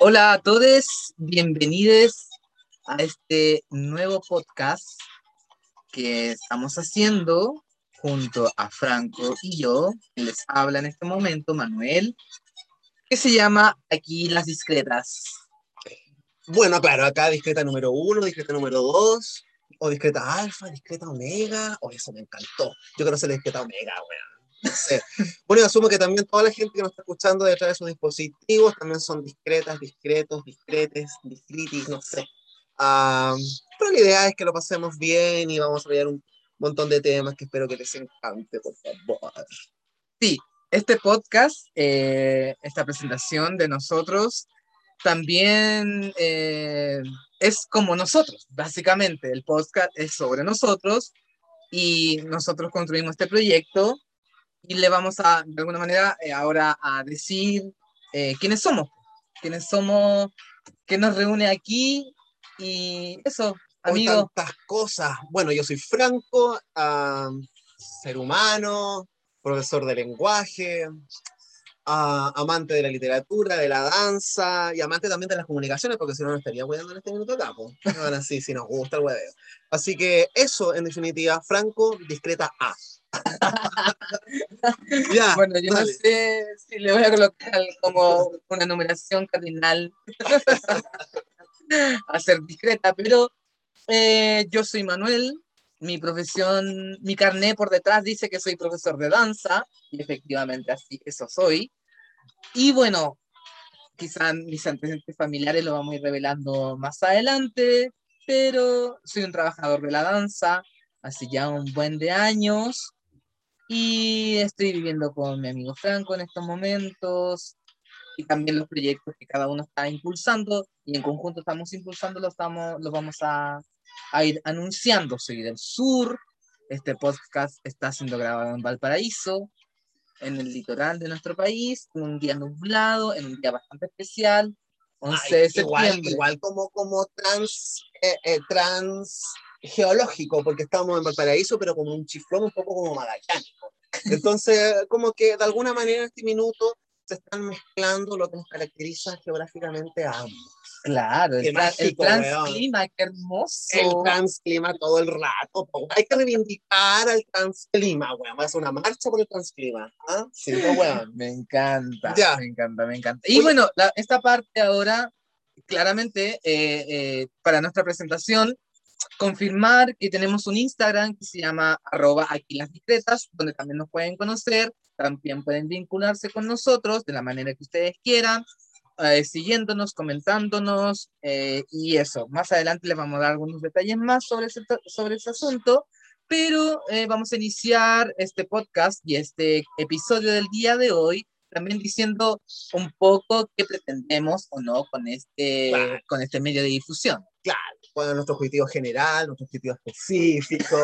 Hola a todos, bienvenidos a este nuevo podcast que estamos haciendo junto a Franco y yo. Les habla en este momento Manuel, que se llama Aquí las Discretas. Bueno, claro, acá discreta número uno, discreta número dos, o discreta alfa, discreta omega, o eso me encantó. Yo quiero ser discreta omega, weón. No sé. Asumo que también toda la gente que nos está escuchando detrás de sus dispositivos también son discretas, discretos, discretes, discritis, no sé. Ah, pero la idea es que lo pasemos bien y vamos a ver un montón de temas que espero que les encante, por favor. Sí, este podcast, eh, esta presentación de nosotros, también eh, es como nosotros, básicamente. El podcast es sobre nosotros y nosotros construimos este proyecto y le vamos a, de alguna manera, eh, ahora a decir eh, quiénes somos, quiénes somos, qué nos reúne aquí y eso, Hoy tantas cosas. Bueno, yo soy Franco, ah, ser humano, profesor de lenguaje, amante de la literatura, de la danza y amante también de las comunicaciones, porque si no, no estaría hueveando en este minuto acá. po. Ahora sí, si nos gusta el hueveo. Así que eso, en definitiva, Franco, discreta A. ya, Bueno, yo no dale. sé si le voy a colocar como una numeración cardinal a ser discreta, pero eh, yo soy Manuel, mi profesión, mi carné por detrás dice que soy profesor de danza, y efectivamente así, eso soy. Y bueno, quizás mis antecedentes familiares lo vamos a ir revelando más adelante, pero soy un trabajador de la danza hace ya un buen de años y estoy viviendo con mi amigo Franco en estos momentos y también los proyectos que cada uno está impulsando y en conjunto estamos impulsando, los, estamos, los vamos a, a ir anunciando. Soy del sur, este podcast está siendo grabado en Valparaíso, en el litoral de nuestro país, en un día nublado, en un día bastante especial, 11 Ay, de igual, septiembre. igual como, como trans, eh, eh, trans geológico, porque estamos en Valparaíso, pero como un chiflón un poco como magallánico. Entonces, como que de alguna manera en este minuto se están mezclando lo que nos caracteriza geográficamente a ambos. Claro, el, tra- el mágico, weón. transclima, qué hermoso. El transclima todo el rato. po. Hay que reivindicar al transclima, weón. Hacer una marcha por el transclima. ¿ah? Sí, weón. Me encanta, Ya. me encanta, me encanta. Y bueno, la- esta parte ahora, claramente, eh, eh, para nuestra presentación, confirmar que tenemos un Instagram que se llama arroba aquí las discretas, donde también nos pueden conocer, también pueden vincularse con nosotros de la manera que ustedes quieran, eh, siguiéndonos, comentándonos eh, y eso. Más adelante les vamos a dar algunos detalles más sobre ese, sobre ese asunto, pero eh, vamos a iniciar este podcast y este episodio del día de hoy también diciendo un poco qué pretendemos o no con este, Claro. con este medio de difusión. Bueno, nuestro objetivo general, nuestro objetivo específico,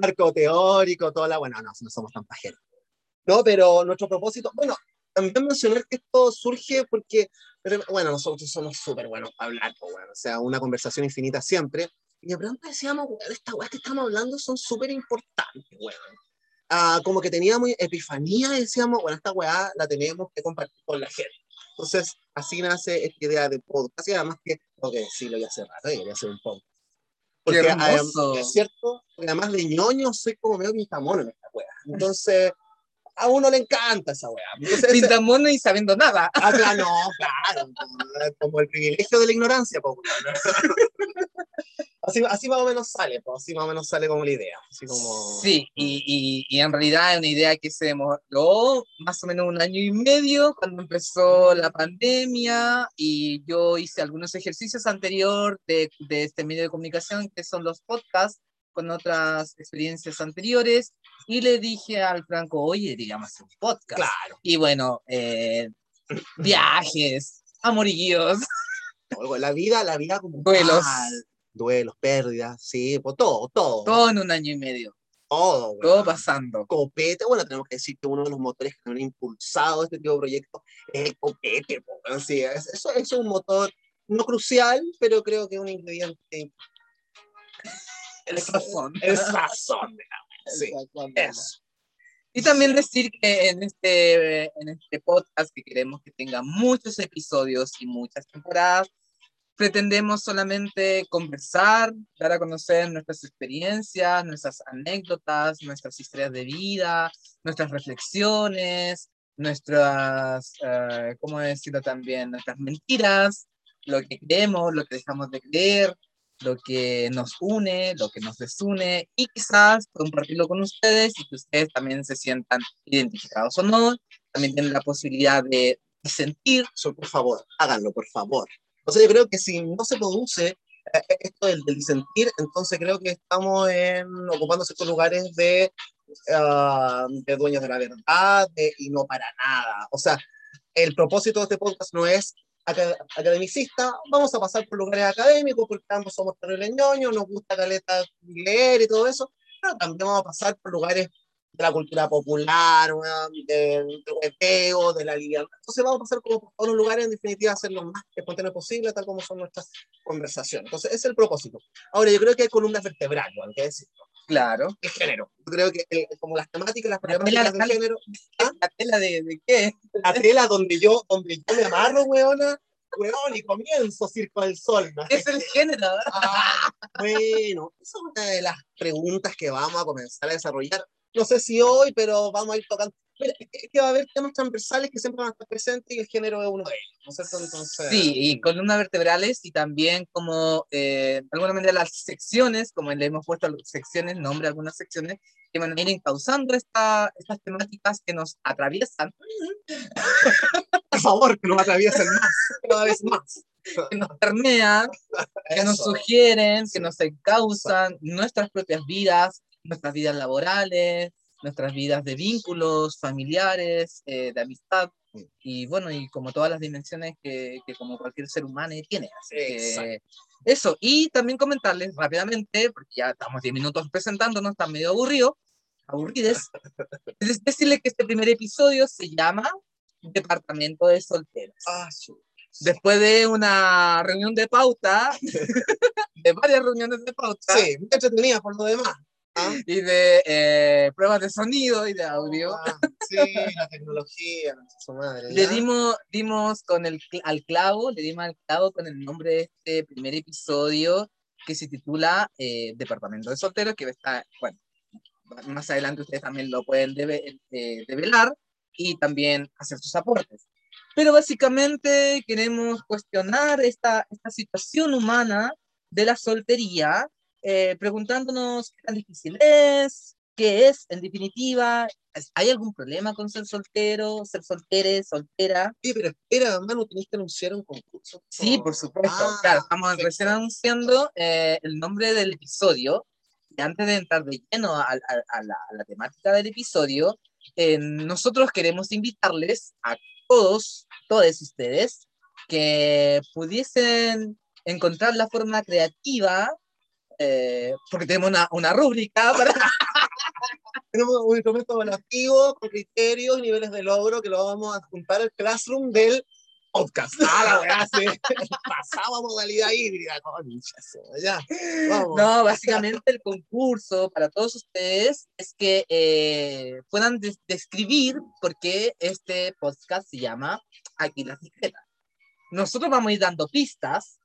marco teórico, toda la. Bueno, no, no somos tan pajeros. No, pero nuestro propósito. Bueno, también mencionar que esto surge porque, pero, bueno, nosotros somos súper buenos para hablar, pues, bueno, o sea, una conversación infinita siempre. Y de pronto decíamos, weón, estas weas que estamos hablando son súper importantes, weón. Ah, como que teníamos epifanía y decíamos, bueno, esta weá la tenemos que compartir con la gente. Entonces, así nace esta idea de podcast. Y además que, tengo que decirlo ya hace rato, y quería hacer un podcast. Porque, Qué adem- hermoso. es cierto, porque además de ñoño soy como medio pintamono en esta weá. Entonces, a uno le encanta esa weá. Entonces, ese- Pintamono y sabiendo nada. Ah, claro, no, claro, como el privilegio de la ignorancia, po, así, así más o menos sale, po, así más o menos sale como la idea. Así como... Sí, y, y, y en realidad es una idea que se demoró más o menos un año y medio cuando empezó la pandemia y yo hice algunos ejercicios anterior de, de este medio de comunicación que son los podcasts con otras experiencias anteriores y le dije al Franco, oye, digamos un podcast. Claro, Y bueno, eh, viajes, amoríos, la vida, la vida como duelos, tal. duelos, pérdidas, sí, pues todo, todo, todo, todo en un año y medio, weón. todo pasando. Copete, bueno, tenemos que decir que uno de los motores que han impulsado este tipo de proyectos es el copete, weón. Sí, es- eso, eso es un motor no crucial, pero creo que es un ingrediente. El sazón. El sazón de la sí. Eso. Y también decir que en este, en este podcast que queremos que tenga muchos episodios y muchas temporadas, pretendemos solamente conversar, dar a conocer nuestras experiencias, nuestras anécdotas, nuestras historias de vida, nuestras reflexiones, nuestras, uh, ¿cómo decirlo también? Nuestras mentiras, lo que creemos, lo que dejamos de creer, lo que nos une, lo que nos desune y quizás compartirlo con ustedes y que ustedes también se sientan identificados o no. También tienen la posibilidad de, sentir. So, por favor, háganlo, por favor. O sea, yo creo que si no se produce eh, esto del, del sentir, entonces creo que estamos en, ocupando ciertos lugares de, uh, de dueños de la verdad de, y no para nada. O sea, el propósito de este podcast no es academicista, vamos a pasar por lugares académicos porque ambos somos terribles ñoños, nos gusta caleta leer y todo eso, pero también vamos a pasar por lugares de la cultura popular, del hueveo, de la libertad. Entonces vamos a pasar como por todos los lugares, en definitiva, hacer lo más espontáneo posible, tal como son nuestras conversaciones. Entonces, ese es el propósito. Ahora, yo creo que hay columnas vertebrales, hay que decirlo. Claro. El género. Yo creo que el, como las temáticas, las problemáticas del género. ¿Ah? ¿La tela de, de, qué? La tela donde yo, donde yo me amarro, weona, weón, y comienzo Circo del Sol. ¿no? Es el género. Ah, bueno, esa es una de las preguntas que vamos a comenzar a desarrollar no sé si hoy, pero vamos a ir tocando. Que va a haber temas transversales que siempre van a estar presentes y el género es uno de ellos, ¿no es cierto? Entonces, sí, y columnas vertebrales y también como, eh, de alguna manera, las secciones, como le hemos puesto secciones, nombre a algunas secciones, que van a ir encauzando esta, estas temáticas que nos atraviesan. Por favor, que nos atraviesen más, cada vez más. Que nos permean, que nos sugieren, que nos encausan nuestras propias vidas, nuestras vidas laborales, nuestras vidas de vínculos familiares, eh, de amistad, y bueno, y como todas las dimensiones que, que como cualquier ser humano tiene. Así que eso, y también comentarles rápidamente, porque ya estamos 10 minutos presentándonos, está medio aburrido, aburrides, es decirles que este primer episodio se llama Departamento de Solteros. Ah, sí. Después de una reunión de pauta, de varias reuniones de pauta. Sí, muy entretenida por lo demás. ¿Ah? y de eh, pruebas de sonido y de audio. Ah, sí, la tecnología, su madre. Le dimos, dimos con el, al clavo, le dimos al clavo con el nombre de este primer episodio que se titula eh, Departamento de Solteros, que está, bueno, más adelante ustedes también lo pueden debe, eh, develar y también hacer sus aportes. Pero básicamente queremos cuestionar esta, esta situación humana de la soltería eh, preguntándonos qué tan difícil es, qué es, en definitiva, ¿hay algún problema con ser soltero, ser soltere, soltera? Sí, pero espera, Manu, tenés que anunciar un concurso. Sí, por supuesto. Ah, claro, estamos perfecto. recién anunciando eh, el nombre del episodio. Y antes de entrar de lleno a, a, a, la, a la, temática del episodio, eh, nosotros queremos invitarles a todos, todos ustedes, que pudiesen encontrar la forma creativa eh, porque tenemos una, una rúbrica para... tenemos un instrumento evaluativo con criterios niveles de logro que lo vamos a juntar al Classroom del podcast. Ah, la weá, sí. Pasaba modalidad híbrida, ya. Vamos. No, básicamente el concurso para todos ustedes es que eh, puedan des describir por qué este podcast se llama Aquí la Secreta. Nosotros vamos a ir dando pistas,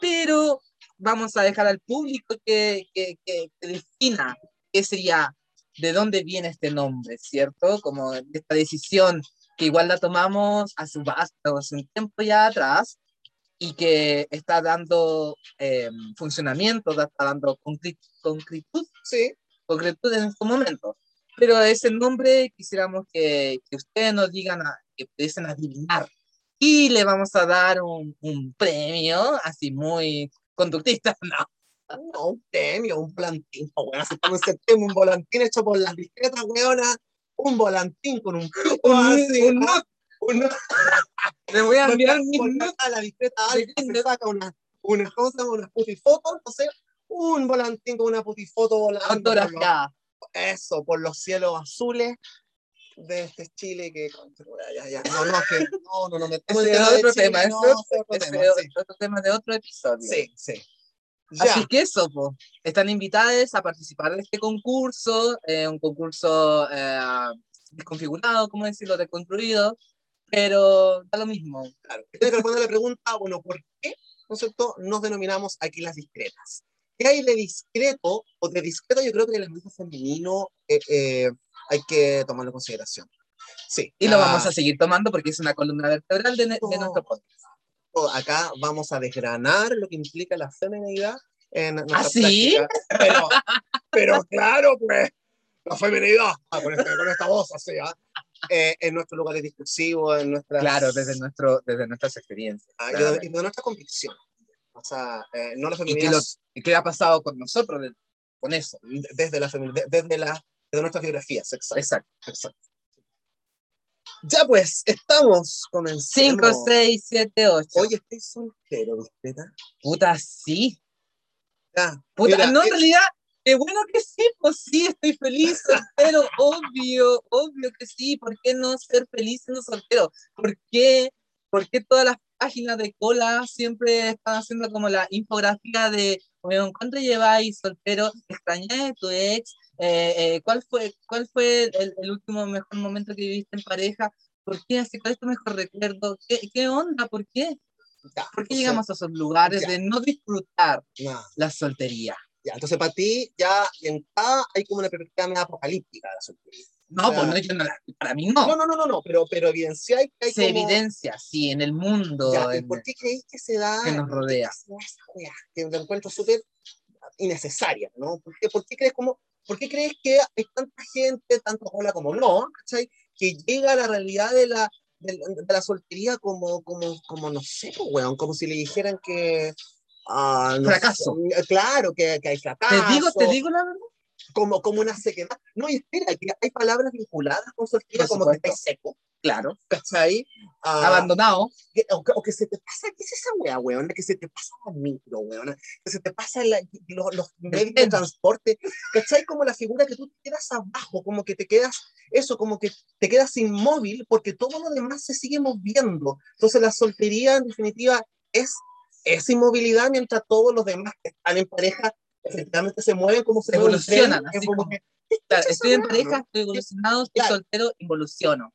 pero vamos a dejar al público que, que, que, que defina qué sería, de dónde viene este nombre, ¿cierto? Como esta decisión que igual la tomamos hace, hace un tiempo ya atrás y que está dando eh, funcionamiento, está dando concretud, sí. concretud en estos momentos. Pero ese nombre quisiéramos que, que ustedes nos digan, a, que pudiesen adivinar. Y le vamos a dar un, un premio, así muy conductista, no. No, un premio, un volantín, bueno, estamos en septiembre, un volantín hecho por las discretas, weona, un volantín con un un, así, un, ¿no? un, un Le voy a enviar mi a la discreta se saca una, una cosa, una putifoto, entonces un volantín con una putifoto volando. Autografiada. Eso, por los cielos azules de este Chile que ya, ya, no, no, que no, no, no, me ese es otro tema, no, es otro, tema, sí. otro tema de otro episodio. Sí, sí. Así que eso, po. están invitadas a participar de este concurso, eh, un concurso eh, desconfigurado, ¿cómo decirlo?, desconstruido, pero da lo mismo. Claro. Tienes que responder la pregunta, bueno, ¿por qué, no es cierto, nos denominamos aquí las discretas? ¿Qué hay de discreto o de discreto? Yo creo que el elemento femenino eh, eh, hay que tomarlo en consideración. Sí. Y lo vamos a seguir tomando porque es una columna vertebral de, de nuestro podcast. Acá vamos a desgranar lo que implica la feminidad en nuestra ¿Ah, sí? Pero, pero claro, pues, la feminidad, ah, con, este, con, esta voz así, ¿ah? eh, en nuestros lugares discursivos, en nuestras... Claro, desde, nuestro, desde nuestras experiencias. Ah, y, de, de, nuestra convicción. O sea, eh, no la feminidad... ¿Y qué, lo, ¿Y qué, ha pasado con nosotros de, con eso? Desde, la desde, la, desde nuestras biografías, exacto. Exacto, exacto. Ya pues, estamos comenzando. 5, 6, 7, 8. Oye, estoy soltero, ¿viste? Puta, sí. Ya, Puta, mira, no, en eh, realidad, qué bueno que sí, pues sí, estoy feliz, soltero, obvio, obvio que sí. ¿Por qué no ser feliz siendo soltero? ¿Por qué, ¿Por qué todas las páginas de cola siempre están haciendo como la infografía de, ¿cuánto lleváis soltero? ¿Extrañáis a tu ex? Eh, eh, ¿cuál fue, cuál fue el, el, último mejor momento que viviste en pareja? ¿Por qué? Así, ¿Cuál es tu mejor recuerdo? ¿Qué, qué onda? ¿Por qué? ya, ¿Por qué llegamos a esos lugares ya. de no disfrutar no, la soltería? ya, entonces para ti, ya en cada hay como una perspectiva medio apocalíptica de la soltería. No, O sea, pues no, yo no la- para mí no. No, no, no, no, no, pero, pero evidencia hay que hay Se como- evidencia, sí, en el mundo Ya, ¿y en- por qué creéis que se da? que nos rodea. que se da esa weá? Que lo encuentro súper innecesaria, ¿no? ¿Por qué, por qué crees como, por qué crees que hay tanta gente, tanto hola como no, ¿cachai? Que llega a la realidad de la, de, de la soltería como, como, como, no sé, pues, weón, como si le dijeran que... no Fracaso. sé, claro, que, que hay fracaso. Te digo, te digo la verdad. Como, como una sequedad. No, y espera, que hay palabras vinculadas con soltería como que estáis seco, Claro. ¿cachai? Ah, Abandonado. que, o, que, o que se te pasa, ¿qué es esa wea, weona? Que se te pasa la micro, weona. Que se te pasa la- los, los medios de transporte. ¿Cachai? Como la figura que tú te quedas abajo, como que te quedas, eso, como que te quedas inmóvil porque todo lo demás se sigue moviendo. Entonces la soltería, en definitiva, es esa inmovilidad mientras todos los demás que están en pareja efectivamente se mueven como se tren, Evolucionan, es así como como- que, Claro, esa estoy en pareja, estoy evolucionado, estoy Claro. soltero, involuciono.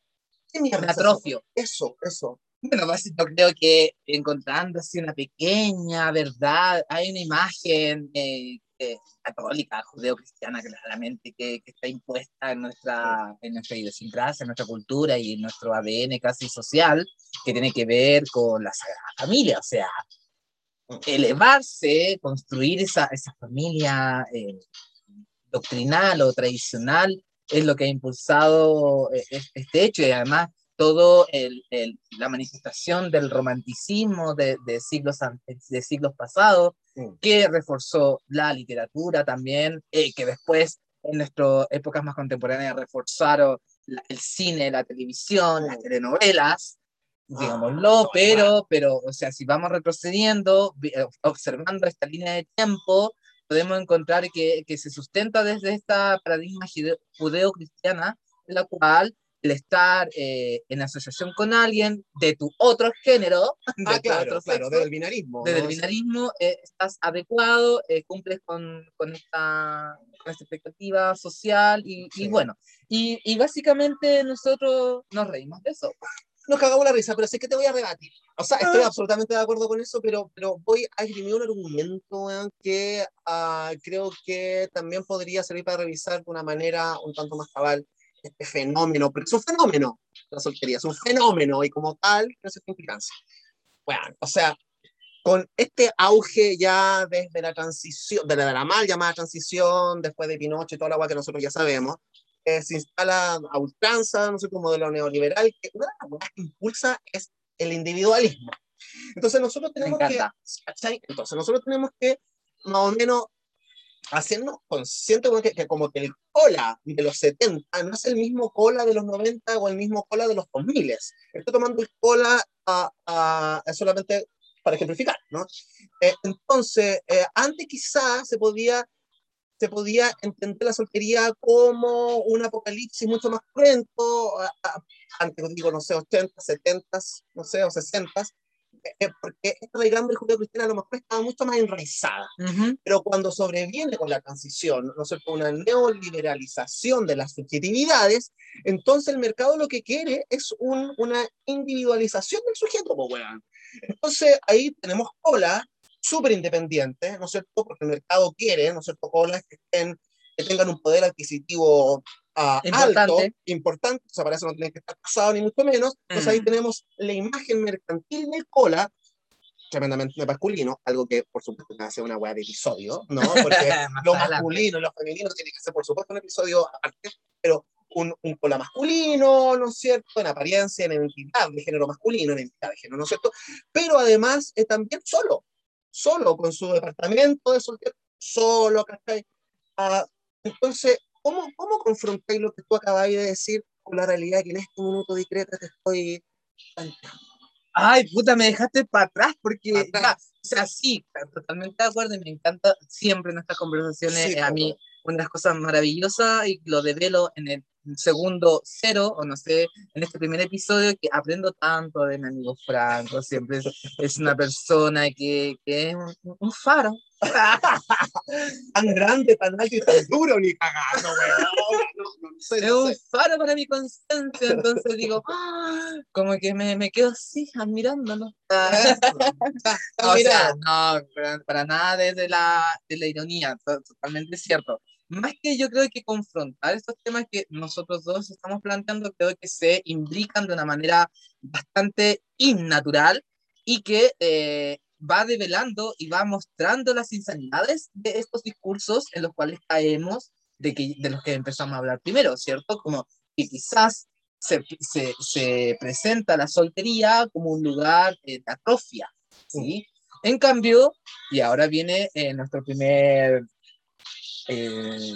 ¿Qué mierda es atrofio. Eso, eso. Bueno, pues yo creo que encontrando así una pequeña verdad, hay una imagen eh, eh, católica, judeo-cristiana, claramente, que, que está impuesta en nuestra, en nuestra idiosincrasia, en nuestra cultura y en nuestro ADN casi social, que tiene que ver con la Sagrada Familia, o sea, elevarse, construir esa, esa familia eh, doctrinal o tradicional, es lo que ha impulsado eh, es- este hecho y además el- la manifestación del romanticismo de, de siglos, de siglos pasados, Mm. que reforzó la literatura también, eh, que después en nuestras épocas más contemporáneas reforzaron la- el cine, la televisión, las Mm. telenovelas, Ah, digámoslo, pero, pero, o sea, si vamos retrocediendo, observando esta línea de tiempo, podemos encontrar que, que se sustenta desde esta paradigma judeo- judeo-cristiana, en la cual el estar eh, en asociación con alguien de tu otro género, de Ah, tu claro, otro claro, sexo, desde el binarismo. desde ¿no? el binarismo, eh, estás adecuado, eh, cumples con, con, esta, con esta expectativa social y, y Sí. bueno, y, y básicamente nosotros nos reímos de eso. Nos cagamos la risa, pero sé que te voy a rebatir. O sea, estoy Ah. absolutamente de acuerdo con eso, pero, pero voy a escribir un argumento weón, que ah, creo que también podría servir para revisar de una manera un tanto más cabal este fenómeno, porque es un fenómeno, la soltería, es un fenómeno y como tal, no se implicancia. Bueno, o sea, con este auge ya desde la transición, de la, de la mal llamada transición, después de Pinochet y toda la agua que nosotros ya sabemos, eh, se instala a ultranza, no sé, como modelo neoliberal, que una de las cosas que impulsa es el individualismo. Entonces nosotros tenemos que. Entonces nosotros tenemos que más o menos hacernos conscientes que, que como que el cola de los 70 no es el mismo cola de los 90 o el mismo cola de los 2000. Estoy tomando el cola a, a- a solamente para ejemplificar, ¿no? Eh, entonces, eh, antes quizás se podía, se podía entender la soltería como un apocalipsis mucho más cruento, antes digo, no sé, 80, 70, no sé, o 60, eh, porque esta raigambre judío-cristiana a lo mejor estaba mucho más enraizada. Ujú. Pero cuando sobreviene con la transición, ¿no es cierto?, una neoliberalización de las subjetividades, entonces el mercado lo que quiere es un- una individualización del sujeto, pues, weón. Entonces ahí tenemos colas súper independientes, ¿no es cierto?, porque el mercado quiere, ¿no es cierto?, colas que, estén, que tengan un poder adquisitivo ah, Importante. alto, importante, o sea, para eso no tienen que estar casados ni mucho menos. Entonces ahí Mm. tenemos la imagen mercantil de cola, tremendamente masculino, algo que por supuesto que hace una weá de episodio, ¿no? Porque lo masculino y lo femenino tiene que ser por supuesto un episodio aparte, pero un, un cola masculino, ¿no es cierto? En apariencia, en identidad de género masculino, en identidad de género, ¿no es cierto? Pero además eh, también solo, solo con su departamento de soltero, solo, ¿cachai? Ah, entonces, ¿cómo, ¿cómo confrontáis lo que tú acabáis de decir con la realidad que en este minuto discreto te estoy planteando? Ay, puta, me dejaste para atrás porque, atrás. ya, o sea, sí, totalmente de acuerdo y me encanta siempre en estas conversaciones. Sí, eh, a mí, una de las cosas maravillosas y lo develo en el segundo cero, o no sé, en este primer episodio, que aprendo tanto de mi amigo Franco. Siempre es, es una persona que, que es un, un faro. Tan grande, tan alto y tan duro, ni cagando, weón. No, no, no sé, Es un faro para mi conciencia. Entonces digo, "Ah", como que me, me quedo así, admirándolo. Está O sea, no, para, nada desde la, de la ironía, to- totalmente cierto. Más que yo creo que confrontar estos temas que nosotros dos estamos planteando, creo que se imbrican de una manera bastante innatural y que eh, va develando y va mostrando las insanidades de estos discursos en los cuales caemos, de, que, de los que empezamos a hablar primero, ¿cierto? Como que quizás se, se, se presenta la soltería como un lugar eh, de atrofia, ¿sí? En cambio, y ahora viene eh, nuestro primer, eh,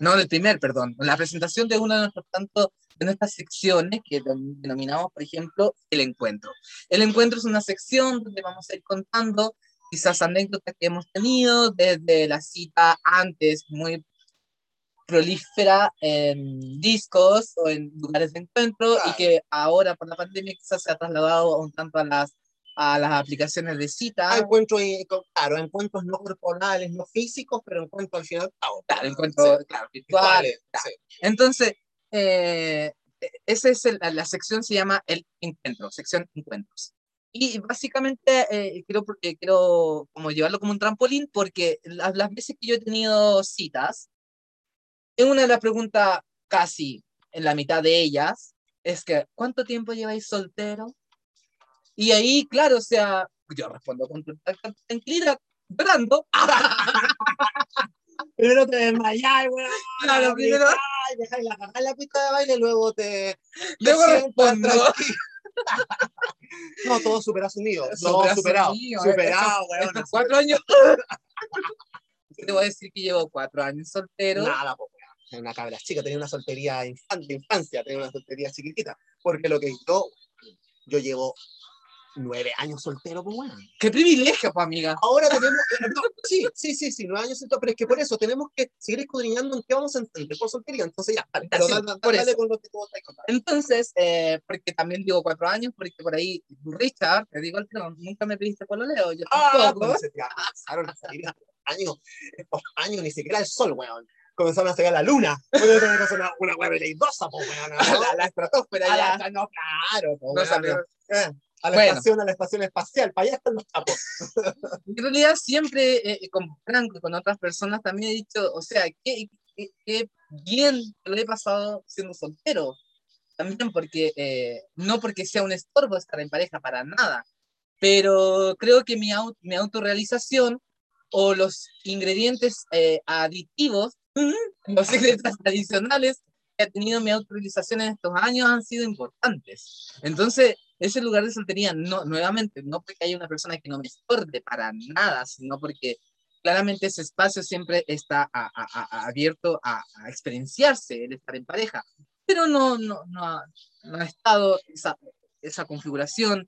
no el primer, perdón, la presentación de una de nuestras tanto de nuestras secciones que denominamos, por ejemplo, el encuentro. El encuentro es una sección donde vamos a ir contando quizás anécdotas que hemos tenido desde la cita antes muy prolífera en discos o en lugares de encuentro y que ahora por la pandemia quizás se ha trasladado un tanto a las a las aplicaciones de cita, Ah, encuentros, eh, claro, encuentros no corporales, no físicos, pero encuentros al final. ah, claro, encuentros Sí. claro, virtuales. virtuales, sí. Entonces, eh, esa es el- la sección, se llama el encuentro, sección encuentros. Y básicamente eh, quiero, eh, quiero como llevarlo como un trampolín porque las, las veces que yo he tenido citas, en una de las preguntas casi en la mitad de ellas es que, ¿cuánto tiempo lleváis soltero? Y ahí, claro, o sea, yo respondo con tranquilidad, llorando. Primero te desmayás, weón. Claro, primero- Ay, dejáis la cagada en la pista de baile, luego te. Luego respondo. No, todo super asumido. Súper superado. asumido, eh, Superado, weón. estos cuatro años. Te voy a decir que llevo cuatro años soltero. Nada, pues, Una cabra chica, tenía una soltería de infancia, tenía una soltería chiquitita. Porque lo que yo, yo llevo nueve años soltero, pues, weón. Qué privilegio, pues, amiga. Ahora tenemos, eh, no, sí, sí, sí, sí, nueve años soltero, pero es que por eso tenemos que seguir escudriñando en qué vamos a entender por soltería. Entonces ya, dale, Sí, dale, por dale con lo que tú estás contando. Entonces, eh, porque también digo cuatro años, porque por ahí, Richard, te digo el tron, nunca me pediste pololeo, yo Ah, tampoco. cuando se te empezaron a salir años, estos años, ni siquiera el sol, weón. Comenzaron a salir la luna. Bueno, una, una weá veleidosa, po, weón. ¿no? la, la estratosfera A ya. la- no, claro, po, no weón, salió. eh, a la Bueno. estación, a la estación espacial, para allá están los chapos. En realidad siempre eh, con Franco y con otras personas también he dicho, o sea, qué, qué- qué bien lo he pasado siendo soltero. También porque, eh, no porque sea un estorbo estar en pareja, para nada, pero creo que mi, au- mi autorrealización o los ingredientes eh, aditivos, los ingredientes adicionales que ha tenido mi autorrealización en estos años han sido importantes. Entonces, ese lugar de soltería, no, nuevamente, no porque haya una persona que no me estorbe para nada, sino porque claramente ese espacio siempre está a- a- a- abierto a experienciarse, el estar en pareja, pero no, no, no, ha, no ha estado esa, esa configuración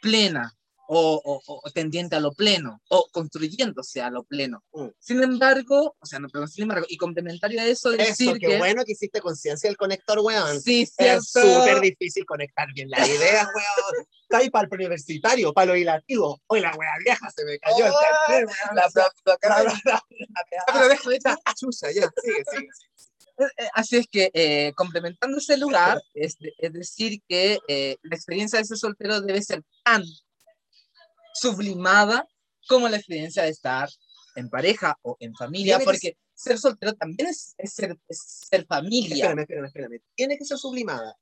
plena o, o, tendiente a lo pleno, o construyéndose a lo pleno. Mm. Sin embargo, o sea, no, pero sin embargo, y complementario a eso, decir Eso, qué que... bueno que hiciste conciencia del conector, weón. Sí, Es cierto. súper difícil conectar bien la idea, weón. Está ahí para el preuniversitario, para lo ilativo. Oye, la wea vieja se me cayó el Oh, weón. La Ah, pero. Ah, chucha, ya, sigue, sigue. Eh, Así es que, eh, complementando ese lugar, es, de- es decir, que eh, la experiencia de ser soltero debe ser tan sublimada como la experiencia de estar en pareja o en familia, Tiene que porque ser soltero también es, es ser, es ser familia. Espérame, espérame, espérame. Tiene que ser sublimada.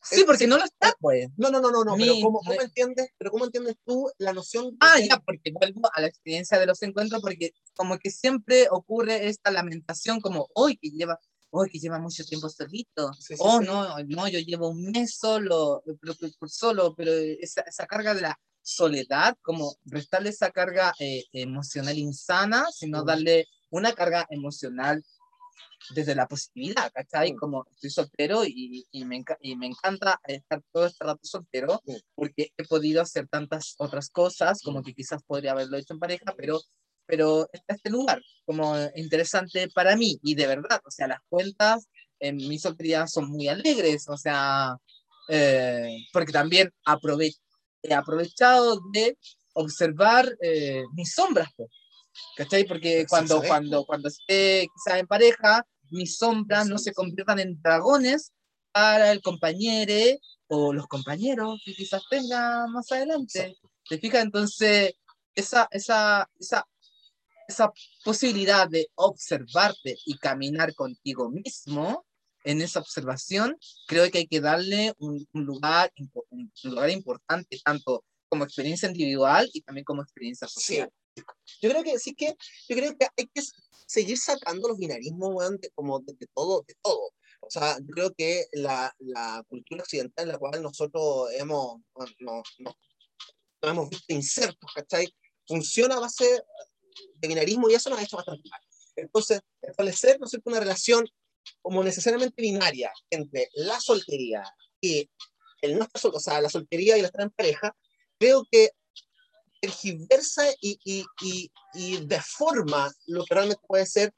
Sí, porque no lo está, pues. No, no, no, no, no, pero Mi- ¿cómo, cómo me- entiendes, pero ¿cómo entiendes tú la noción de Ah, que- ya, porque vuelvo a la experiencia de los encuentros, porque como que siempre ocurre esta lamentación como, hoy que lleva, hoy que lleva mucho tiempo solito, Sí, sí, oh sí. no, no, yo llevo un mes solo, pero, pero- pero solo, pero esa, esa carga de la soledad, como restarle esa carga eh, emocional insana, sino darle una carga emocional desde la positividad, ¿cachai? Como estoy soltero y, y, me, y me encanta estar todo este rato soltero porque he podido hacer tantas otras cosas como que quizás podría haberlo hecho en pareja, pero, pero está este lugar como interesante para mí y de verdad, o sea, las cuentas en mi soltería son muy alegres, o sea, eh, porque también aprove he aprovechado de observar eh, mis sombras, ¿cachai? Porque Sí, cuando, ¿sabes? cuando, cuando esté quizás en pareja, mis sombras no se conviertan en dragones para el compañero o los compañeros que quizás tenga más adelante. ¿Te fijas? Entonces, esa, esa, esa, esa posibilidad de observarte y caminar contigo mismo en esa observación, creo que hay que darle un, un lugar, un lugar importante, tanto como experiencia individual y también como experiencia social. Yo creo que sí que, yo creo que hay que seguir sacando los binarismos, weón, de, como de, de todo, de todo. O sea, yo creo que la, la cultura occidental en la cual nosotros hemos, bueno, no, no- nos hemos visto insertos, ¿cachai? Funciona a base de binarismo y eso nos ha hecho bastante mal. Entonces, establecer, ¿no es cierto?, una relación como necesariamente binaria entre la soltería y el no estar sol- o sea, la soltería y el estar en pareja, creo que tergiversa y, y, y, y deforma lo que realmente puede ser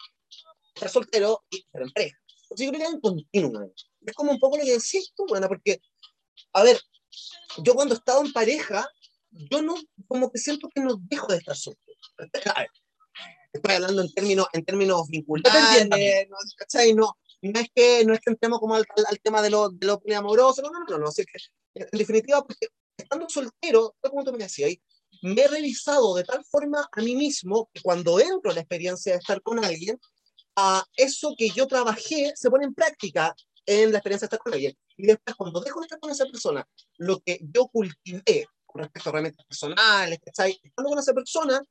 estar soltero y estar en pareja. Entonces, yo creo que hay un continuo. Es como un poco lo que decís tú, bueno, porque, a ver, yo cuando he estado en pareja, yo no, como que siento que no dejo de estar soltero. A ver, estoy hablando en términos, en términos vinculares, ¿no? ¿cachai? No, no es que no es que entremos como al, al- tema de lo, de lo poliamoroso, no, no, no, no, no, es que, en definitiva, porque estando soltero, como tú me decías me he revisado de tal forma a mí mismo que cuando entro en la experiencia de estar con alguien, a eso que yo trabajé se pone en práctica en la experiencia de estar con alguien. Y después, cuando dejo de estar con esa persona, lo que yo cultivé con respecto a herramientas personales, ¿cachai? Estando con esa persona,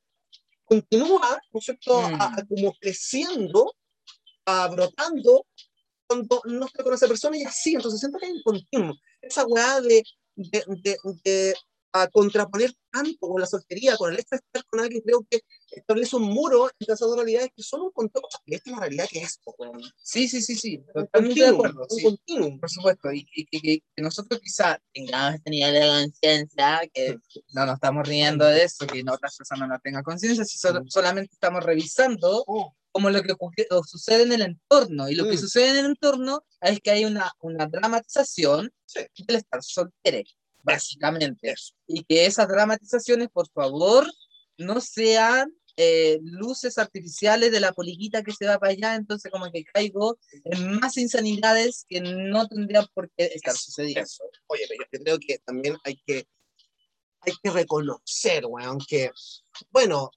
continúa, ¿no es cierto?, a- a- como creciendo, a brotando, cuando no estoy con esa persona y así, entonces siento que hay un continuo. Esa weá de, de, de, de a contraponer tanto con la soltería, con el hecho de estar con alguien, creo que establece un muro entre esas dos realidades que son un continuo. Y esta es la realidad que es weón. Sí, sí, sí, sí, totalmente de acuerdo. un sí. continuum. Por supuesto, y, y- y- y que nosotros quizá tengamos este nivel de conciencia, que no nos estamos riendo de eso, que no otras personas no tengan conciencia, si solo- solamente estamos revisando Oh, como lo que ocurre- o sucede en el entorno, y lo que Mm. sucede en el entorno es que hay una, una dramatización Sí. del estar soltero, básicamente, y que esas dramatizaciones, por favor, no sean eh, luces artificiales de la poliquita que se va para allá, entonces como que caigo en más insanidades que no tendrían por qué estar sucediendo. Eso. Oye, pero yo creo que también hay que, hay que reconocer, weón, que, bueno,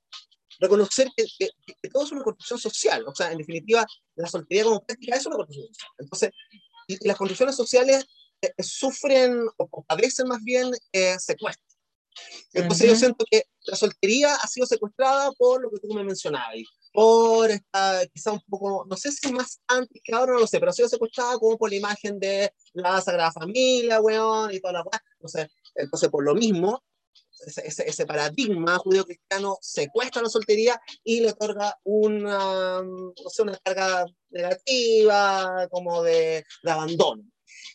reconocer que, que, que todo es una construcción social. O sea, en definitiva, la soltería como práctica es una construcción social. Entonces, y, y las construcciones sociales sufren o, padecen más bien eh, secuestro. Entonces yo Ujú. siento que la soltería ha sido secuestrada por lo que tú me mencionabas, por esta, quizá un poco, no sé si más antes que ahora, no lo sé, pero ha sido secuestrada como por la imagen de la Sagrada Familia, weón, y toda la weá. Entonces, entonces, por lo mismo, ese, ese, ese paradigma judío-cristiano secuestra la soltería y le otorga una, no sé, una carga negativa, como de, de abandono.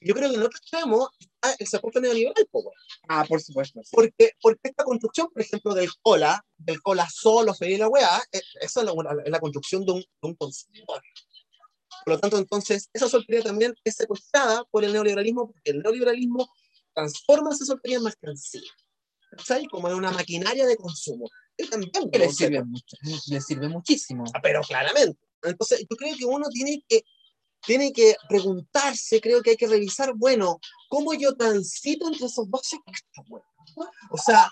Yo creo que en otro extremo está el secuestro neoliberal, po, weón. Ah, por supuesto. sí. Porque, porque esta construcción, por ejemplo, del cola, del cola solo, y la weá, eh, eso es la, la construcción de un, de un consumidor. Por lo tanto, entonces, esa soltería también es secuestrada por el neoliberalismo, porque el neoliberalismo transforma esa soltería en mercancía. ¿Cachai? Como en una maquinaria de consumo. Y también Que le sirve, mucho, le sirve muchísimo. pero claramente. Entonces, yo creo que uno tiene que, tiene que preguntarse, creo que hay que revisar, bueno, ¿cómo yo transito entre esos dos? O sea,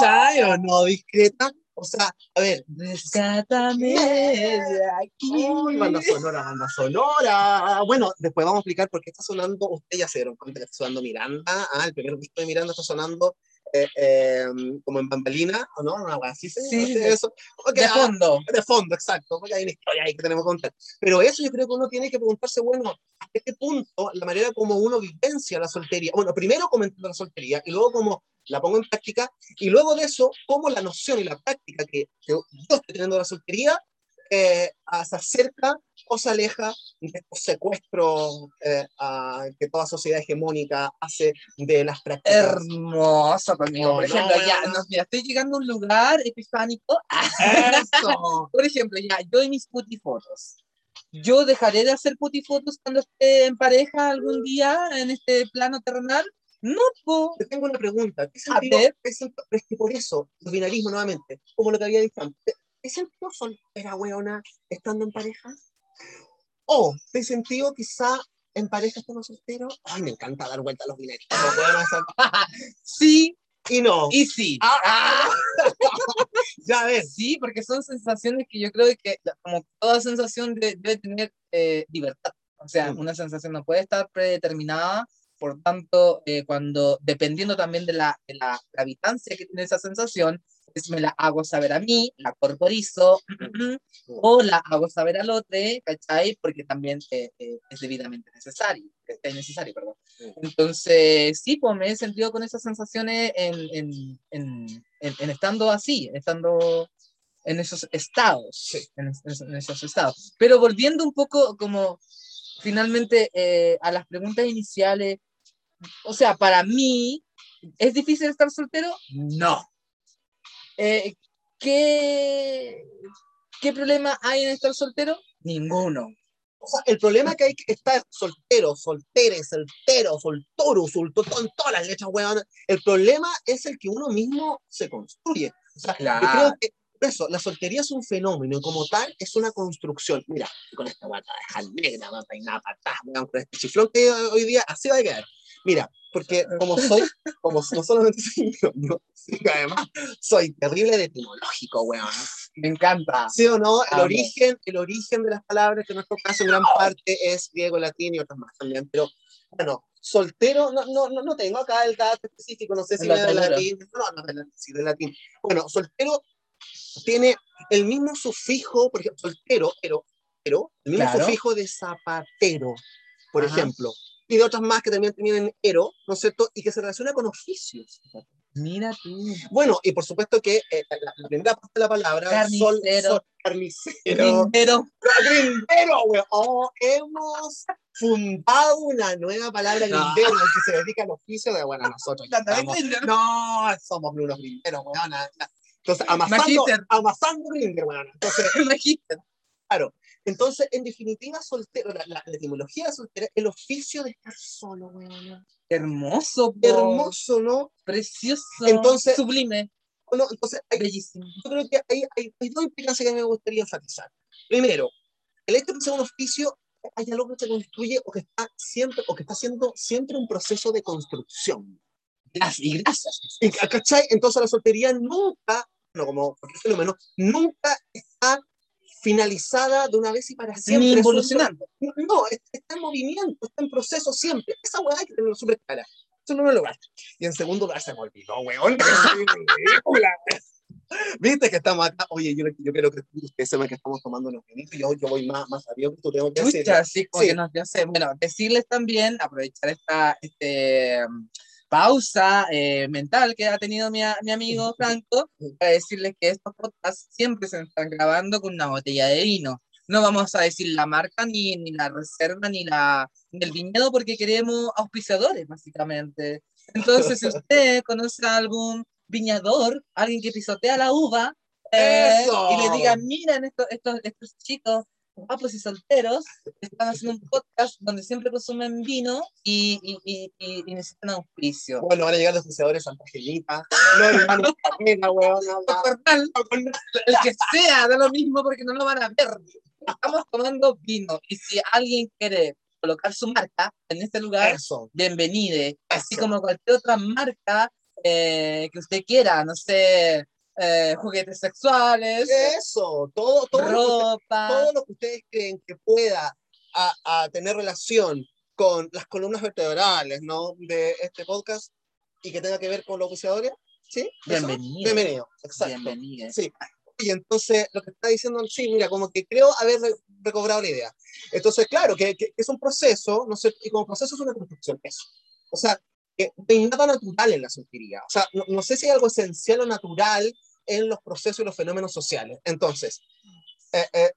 ¿ya o no, discreta? O sea, a ver, Rescátame de aquí. Banda sonora, banda sonora. Bueno, después vamos a explicar por qué está sonando. Ustedes ya se dieron cuenta que está sonando Miranda. Ah, el primer disco de Miranda está sonando eh, eh, como en bambalina, ¿o no? Una así. Sí, ¿sí? sí. Eso. Ok, De ah, fondo. de fondo, exacto, porque hay una historia ahí que tenemos que contar. Pero eso yo creo que uno tiene que preguntarse, bueno, ¿a qué punto la manera como uno vivencia la soltería? Bueno, primero comentando la soltería y luego como la pongo en práctica y luego de eso, cómo la noción y la práctica que, que yo estoy teniendo de la soltería eh, se acerca o se aleja de estos secuestros eh, a- que toda sociedad hegemónica hace de las prácticas. Hermoso. No, Por ejemplo, no, ya, no. mira, estoy llegando a un lugar epifánico. Eso. Por ejemplo, ya, yo y mis putifotos. Yo dejaré de hacer putifotos cuando esté en pareja algún día en este plano terrenal. No, po. Te tengo una pregunta. ¿Qué A sentido, ver. qué sentido- es que por eso, el binarismo nuevamente, como lo que había dicho antes, ¿te sentido soltera, weona, estando en pareja? ¿O te sentido quizá en pareja estando soltero? Ay, me encanta dar vuelta a los binarismos, weona, esa- Sí Y no. y sí. Ah, ya ves. Sí, porque son sensaciones que yo creo que, como toda sensación, de- debe tener eh, libertad. O sea, Mm. una sensación no puede estar predeterminada. Por tanto, eh, cuando, dependiendo también de la, de la gravitancia que tiene esa sensación, me la hago saber a mí, la corporizo, o la hago saber al otro, ¿cachai? Porque también eh, eh, es debidamente necesario, es necesario, perdón. Entonces, sí, pues me he sentido con esas sensaciones en, en, en, en- estando así, estando en esos estados, Sí. en esos estados. Pero volviendo un poco como finalmente eh, a las preguntas iniciales, o sea, para mí, ¿es difícil estar soltero? No. Eh, ¿qué, ¿Qué problema hay en estar soltero? Ninguno. O sea, el problema es que hay que estar soltero, soltere, soltero, soltoro, soltoro, en todas las letras, weón. El problema es el que uno mismo se construye. O sea, yo Claro. creo que por eso, la soltería es un fenómeno y como tal es una construcción. Mira, con esta guata de dejar negra, va peinada patada, weón, con este chiflón que hay hoy día, así va a quedar. Mira, porque como soy, como no solamente soy sino que además soy terrible de etimológico, weón. Me encanta. ¿Sí o no? El origen, el origen de las palabras, que en nuestro caso en gran parte es griego, latín y otras más también, pero bueno, soltero, no, no, no, no tengo acá el dato específico, no sé si viene de latín, no, no, de- sí, de latín. Bueno, soltero tiene el mismo sufijo, por ejemplo, soltero, pero, pero el mismo Claro. sufijo de zapatero, por Ajá. ejemplo, y de otras más que también tienen ero, ¿no es cierto? Y que se relaciona con oficios. Mira tú. Bueno, y por supuesto que eh, la, la primera parte de la palabra, sol, Carnicero. sol- carnicero, Grindero. grindero, güey. Oh, hemos fundado una nueva palabra No. grindero que se dedica al oficio de, bueno, nosotros estamos- no, somos unos grinderos, weón. Entonces, amasando, Magíster. amasando grinder, weón. Entonces, Imagínate. claro. Entonces, en definitiva, soltero, la, la- etimología de soltera, el oficio de estar solo, weón. Hermoso, po. Hermoso, ¿no? precioso, Entonces- sublime, Bueno, entonces, hay, bellísimo. yo creo que hay, hay, hay dos implicancias que me gustaría enfatizar. Primero, el hecho de ser un oficio hay algo que se construye o que está siempre, o que está haciendo siempre un proceso de construcción. Gracias, y gracias. Y, ¿Cachai? Entonces la soltería nunca, no como fenómeno, nunca está finalizada de una vez y para siempre. Ni No, es- está en movimiento, está en proceso siempre. Esa weá hay que tenerlo súper clara. Eso en primer lugar. Y en segundo lugar se me olvidó, weón. Viste que estamos acá. Oye, yo, yo creo que ustedes saben que estamos tomando unos vinitos. Yo, yo voy más, más arriba que tú tengo que. Escucha, sí, Sí. nos sed. Bueno, decirles también, aprovechar esta este, pausa eh, mental que ha tenido mi, mi amigo Franco, para decirles que estos podcasts siempre se están grabando con una botella de vino. No vamos a decir la marca, ni, ni la reserva, ni, la, ni el viñedo, porque queremos auspiciadores, básicamente. Entonces, si usted conoce a algún viñador, alguien que pisotea la uva, eh, y le diga, miren, estos, estos, estos chicos guapos y solteros están haciendo un podcast donde siempre consumen vino y, y, y, y- y necesitan auspicio. Bueno, van a llegar los buceadores Santa Angelita, los hermanos Camila, weón. El que sea, da lo mismo porque no lo van a ver. Estamos tomando vino y si alguien quiere colocar su marca en este lugar, Eso. bienvenide. Así Eso. como cualquier otra marca eh, que usted quiera, no sé, eh, juguetes sexuales, Eso, todo, todo, lo que, ropa. todo lo que ustedes creen que pueda a, a tener relación con las columnas vertebrales, ¿no? De este podcast y que tenga que ver con los buceadores, ¿sí? Eso. Bienvenido. Bienvenido, exacto. Bienvenide. Sí. Y entonces lo que está diciendo, sí, mira, como que creo haber re- recobrado la idea. Entonces, claro, que, que es un proceso, ¿no sé? Y como proceso es una construcción, eso. O sea, que no hay nada natural en la soltería. O sea, no, no sé si hay algo esencial o natural en los procesos y los fenómenos sociales. Entonces, eh, eh,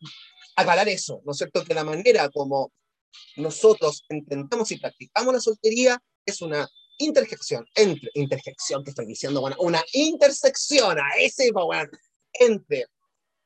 aclarar eso, ¿no es cierto? Que la manera como nosotros entendemos y practicamos la soltería es una interjección, entre, interjección que estoy diciendo, bueno, una intersección, a ese, bueno, entre,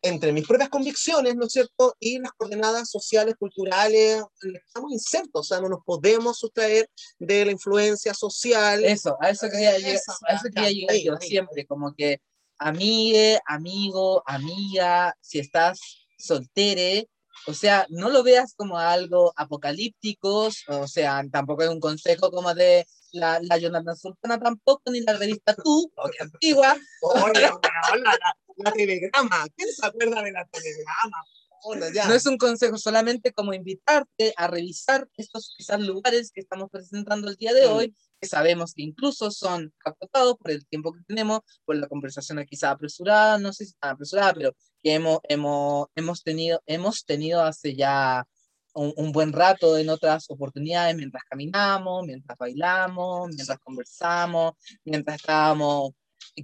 entre mis propias convicciones, ¿no es cierto? Y las coordenadas sociales, culturales, estamos insertos, o sea, no nos podemos sustraer de la influencia social. Eso, a eso quería llegar, a eso quería llegar ahí, yo siempre, como que amigue, amigo, amiga, si estás soltere, o sea, no lo veas como algo apocalíptico, o sea, tampoco es un consejo como de la, la Jonathan Sultana tampoco, ni la revista Tú, que antigua, Oye, la, la, la telegrama, ¿quién se acuerda de la telegrama? Onda, ya. no es un consejo, solamente como invitarte a revisar estos quizás lugares que estamos presentando el día de Mm. hoy, sabemos que incluso son acotados por el tiempo que tenemos, por la conversación quizá apresurada, no sé si tan apresurada, pero que hemos, hemos, hemos, tenido, hemos tenido hace ya un, un buen rato en otras oportunidades, mientras caminamos, mientras bailamos, mientras conversamos, mientras estábamos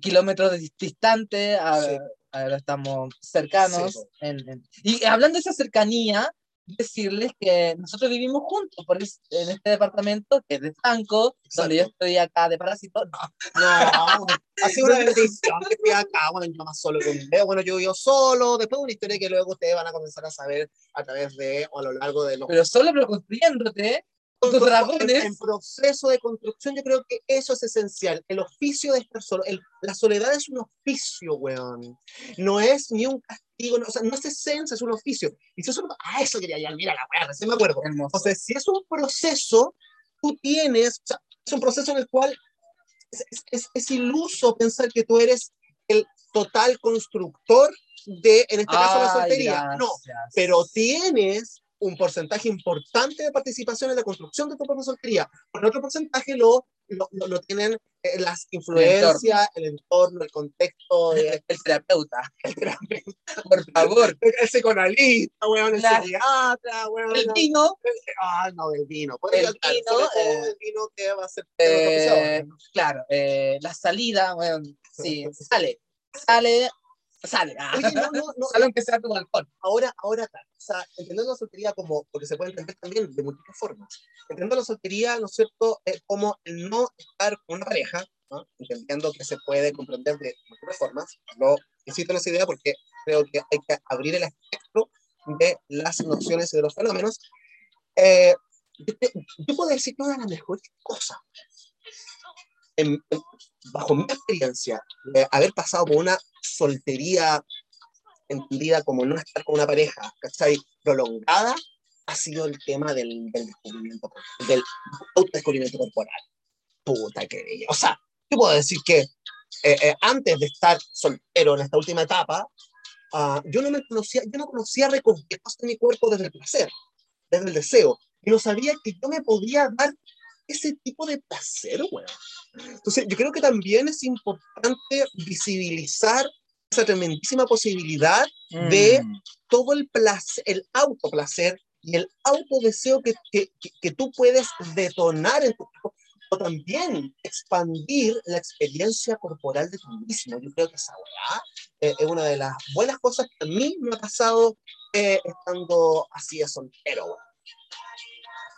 kilómetros dis- distantes, a- Sí. ahora estamos cercanos. Sí, po. en- en- y hablando de esa cercanía, decirles que nosotros vivimos juntos por es- en este departamento que es de Franco, donde yo estoy acá de parásito. No, No, ha sido una bendición que estoy acá, bueno, yo más solo que un dedo, bueno, yo vivo solo, después una historia que luego ustedes van a comenzar a saber a través de, o a lo largo de los pero solo pero construyéndote con tus en, dragones. en proceso de construcción, yo creo que eso es esencial. El oficio de estar solo. el- la soledad es un oficio, weón. No es ni un castigo, no, o sea, no es esencia, es un oficio. Y si es un, ah, eso quería ya, mira la weá, recién me acuerdo. Hermoso. O sea, si es un proceso, tú tienes, o sea, es un proceso en el cual es, es- es- es iluso pensar que tú eres el total constructor de, en este caso, la Ay, soltería. No, gracias. pero tienes un porcentaje importante de participación en la construcción de tu propia soltería. Por otro porcentaje lo, lo, lo- lo tienen eh, las influencias, el entorno, el contexto, eh, el terapeuta, el, terapeuta, por favor. el psicoanalista, weón, el psiquiatra, weón. El vino, Ah, no, el vino. Puede El vino, eh, el vino que va a ser eh, claro, eh, la salida, bueno, sí, sale, sale, sale. ah. Oye, no, no, no, Sale aunque sea tu balcón. ahora, ahora, o sea, entendiendo la soltería como, porque se puede entender también de múltiples formas, entendiendo la soltería, ¿no es cierto?, eh, como no estar con una pareja, ¿no? entendiendo que se puede comprender de múltiples formas, no insisto en esa idea porque creo que hay que abrir el espectro de las nociones y de los fenómenos, eh, yo, yo puedo decir que una de las mejores cosas, en- en- bajo mi experiencia, de haber pasado por una soltería entendida como no estar con una pareja, ¿cachai? Prolongada, ha sido el tema del, del descubrimiento, del autodescubrimiento corporal. Puta que bella. O sea, yo puedo decir que eh, eh, antes de estar soltero en esta última etapa, ah, yo no me conocía, yo no conocía recovecos de mi cuerpo desde el placer, desde el deseo, y no sabía que yo me podía dar ese tipo de placer, weón. Entonces, yo creo que también es importante visibilizar esa tremendísima posibilidad de Mm. todo el placer, el autoplacer y el autodeseo que, que, que, que tú puedes detonar en tu cuerpo, o también expandir la experiencia corporal de tú mismo. Yo creo que esa weá eh, es una de las buenas cosas que a mí me ha pasado eh, estando así de soltero, weón.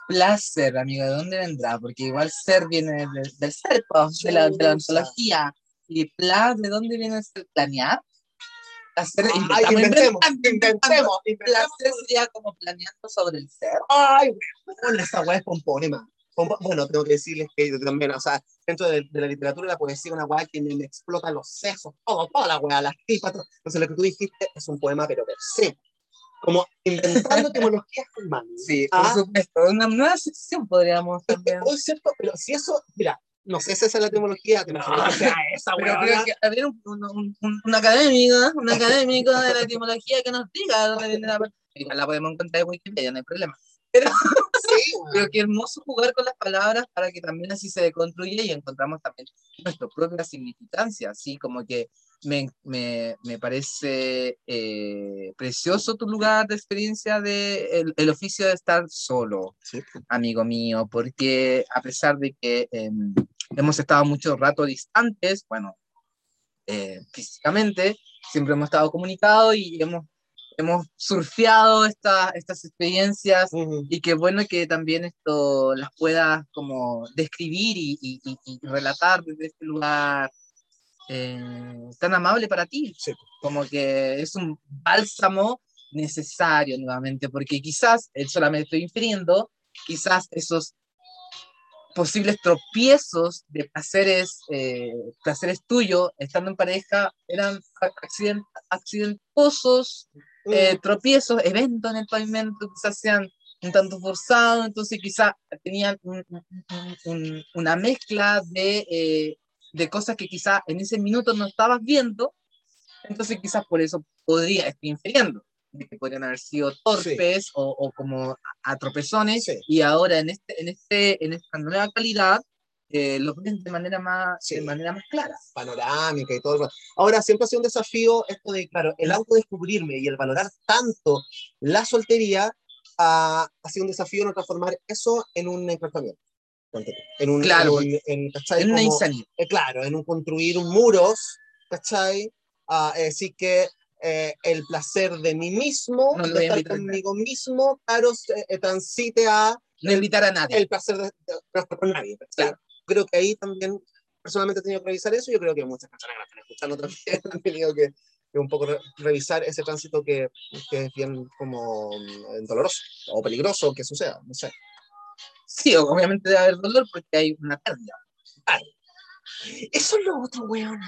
Placer, amigo, ¿de dónde vendrá? Porque igual ser viene de- del ser, pues, de la, de la ontología. ¿Y pla, de dónde viene el ser? ¿Planear? Placer, Ay, inventemos, inventando, inventemos, inventemos. Placer sería como planeando sobre el ser. Ay, weón, esa weá es. Pompo- Bueno, tengo que decirles que yo también, o sea, dentro de, de la literatura y la poesía, una weá que me, me explota los sesos, todo, toda la weá, las tripas, todo. Entonces, lo que tú dijiste es un poema, pero per se. Como inventando etimologías humanas. Sí, Ah. por supuesto. Una nueva sección podríamos también. Oh, es cierto, pero si eso, mira, no sé si esa es la etimología, imaginas que sea esa Pero creo que habría un, un, un, un- una académica, una académica de la etimología que nos diga de dónde viene la palabra. La podemos encontrar en Wikipedia, no hay problema. Sí. Pero qué hermoso jugar con las palabras para que también así se deconstruya y encontramos también nuestra propia significancia, así como que me, me, me parece eh, precioso tu lugar de experiencia de el, el oficio de estar solo, Sí. amigo mío, porque a pesar de que em, hemos estado mucho rato distantes, bueno, eh, físicamente, siempre hemos estado comunicados y hemos, hemos surfeado esta- estas experiencias y qué bueno que también esto las puedas como describir y, y- y- y relatar desde este lugar eh, tan amable para ti. Sí. Como que es un bálsamo necesario nuevamente, porque quizás, eh, solamente estoy infiriendo, quizás esos posibles tropiezos de placeres, eh, placeres tuyos estando en pareja eran accident- accidentosos, eh, tropiezos, eventos en el pavimento, quizás sean un tanto forzados, entonces quizás tenían un- un- un- una mezcla de, eh, de cosas que quizás en ese minuto no estabas viendo, entonces quizás por eso podría, estoy infiriendo, de que podrían haber sido torpes o, o como a, tropezones, Sí. y ahora en, este, en, este, en esta nueva calidad eh, los ven de manera más, Sí. de manera más clara. panorámica y todo. eso. Ahora, siempre ha sido un desafío esto de, claro, el autodescubrirme y el valorar tanto la soltería ah, ha sido un desafío no transformar eso en un encantamiento. En un, Claro, en, en, ¿cachai? Es una Como- insanidad. eh, claro, en un construir un muros, ¿cachai? Ah, es decir, que eh, el placer de mí mismo, No de estar conmigo mismo, claro, eh, transite a No invitar a nadie. el placer de, de no estar con nadie. Claro. Creo que ahí también, personalmente he tenido que revisar eso. Yo creo que muchas personas que están escuchando también han tenido que, que un poco re- revisar ese tránsito que, que es bien como mm, doloroso o peligroso que suceda. No sé. Sí, obviamente debe haber dolor porque hay una pérdida. Eso es lo otro, weón.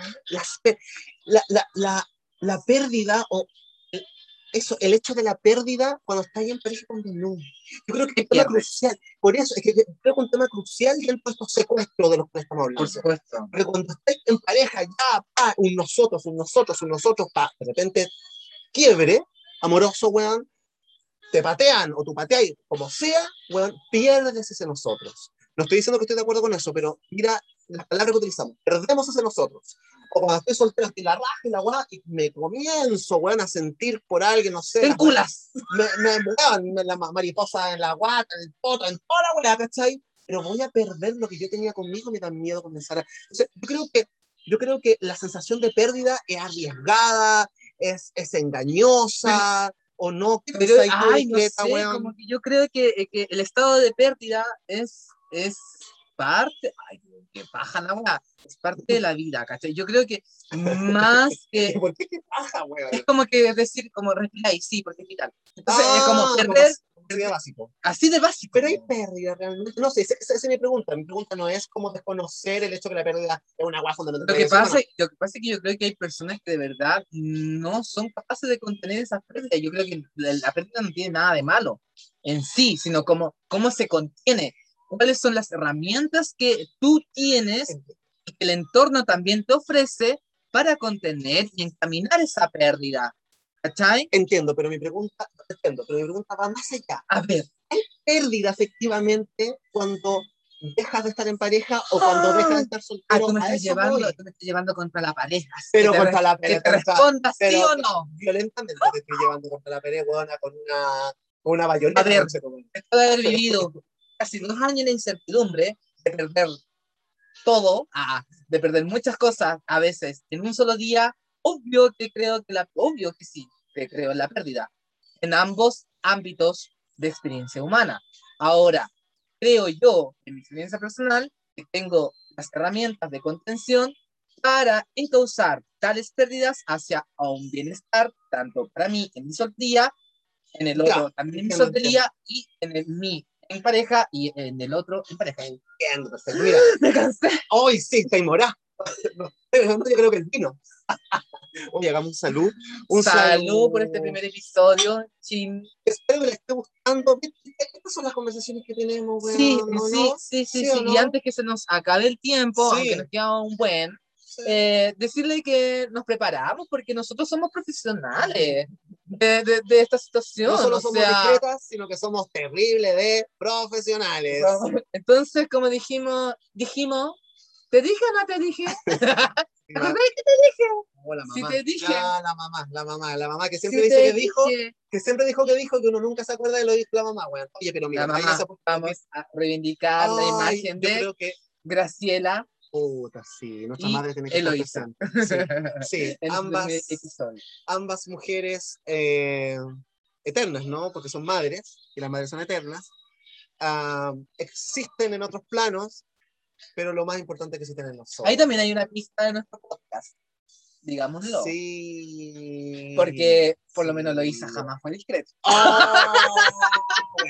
La, la, la, la pérdida o el- eso, el hecho de la pérdida cuando estás ahí en pareja con no. Yo creo que es un tema crucial. Por eso, es que creo que es un tema crucial dentro de estos secuestros de los que estamos hablando. Por supuesto. Porque cuando estés en pareja, ya, pa, un nosotros, un nosotros, un nosotros, pa, de repente quiebre, amoroso, weón, te patean o tú pateas, como sea, weón, pierdes ese nosotros. No estoy diciendo que estoy de acuerdo con eso, pero mira las palabras que utilizamos. Perdemos ese nosotros. O cuando estoy soltero, estoy la raja y la weá, y me comienzo, weón, a sentir por alguien, no sé. Te las- enculas. me, me, weón, me- la ma- mariposa en la guata, en el poto, en toda la weá, ¿cachai? Pero voy a perder lo que yo tenía conmigo, me da miedo comenzar a... O sea, yo creo que, yo creo que la sensación de pérdida es arriesgada, es, es engañosa, o no. ¿Qué Pero, tú, ay, no sé, como que yo creo que, eh, que el estado de pérdida es, es parte, ay, que baja la weá, es parte de la vida, ¿cachai? Yo creo que más que, ¿Por qué te baja, weón? es como que decir, como respiráis, sí, porque es vital. Entonces, es como Ah, perder, de básico. así de básico. Pero hay pérdida realmente. No sé, esa, esa es mi pregunta. Mi pregunta no es como desconocer el hecho que la pérdida es una guay fundamental. Lo que, no, pasa, lo que pasa es que yo creo que hay personas que de verdad no son capaces de contener esas pérdidas. Yo creo que la, la pérdida no tiene nada de malo en sí, sino como cómo se contiene. ¿Cuáles son las herramientas que tú tienes y que el entorno también te ofrece para contener y encaminar esa pérdida? ¿Cachai? Entiendo, pero mi pregunta, entiendo, pero mi pregunta va más allá. A ver, pérdida efectivamente cuando dejas de estar en pareja o cuando Ah, dejas de estar ah, soltero. tú me estás llevando, tú me estás llevando contra la pareja. Pero que contra la que pareja. te responda sí o no. Violentamente te estoy llevando contra la pared, weona, con una, con una bayoneta. A ver. no sé después de haber vivido casi dos años de incertidumbre, de perder todo, ah, de perder muchas cosas a veces en un solo día, obvio que creo que la, obvio que sí, que creo en la pérdida. en ambos ámbitos de experiencia humana. Ahora, creo yo, en mi experiencia personal, que tengo las herramientas de contención para encauzar tales pérdidas hacia un bienestar, tanto para mí en mi soltería, en el otro también en mi soltería y en el mí en pareja y en el otro en pareja. Mira, Me cansé. hoy sí, te morá. Yo creo que el vino. Oye, hagamos un salud. Un salud por este primer episodio. Chin. Espero que les esté gustando. Estas son las conversaciones que tenemos, weón, Sí, ¿no? sí, sí, sí, ¿Sí o sí. no? Y antes que se nos acabe el tiempo, Sí. aunque nos queda un buen, eh, decirle que nos preparamos porque nosotros somos profesionales de, de, de esta situación. No solo o somos sea, discretas, sino que somos terribles de profesionales. entonces, como dijimos, dijimos, ¿te dije o no te dije? ¿Te acordás que te dije? Oh, la Si mamá. te dije. Ya, la mamá, la mamá, la mamá que siempre Sí dice que dijo, dije. que siempre dijo que dijo que uno nunca se acuerda de lo que dijo la mamá, weón. Oye, pero mira, La mamá, vamos a reivindicar la imagen de que Graciela puta, sí, nuestra y madre tiene que estar presente. Sí, sí, ambas, ambas mujeres eh, eternas, ¿no? Porque son madres, y las madres son eternas. ah, existen en otros planos, pero lo más importante es que existen en nosotros. Ahí también hay una pista de nuestro podcast, digámoslo. Sí. Porque por lo menos Loisa jamás fue discreto. ¡Oh!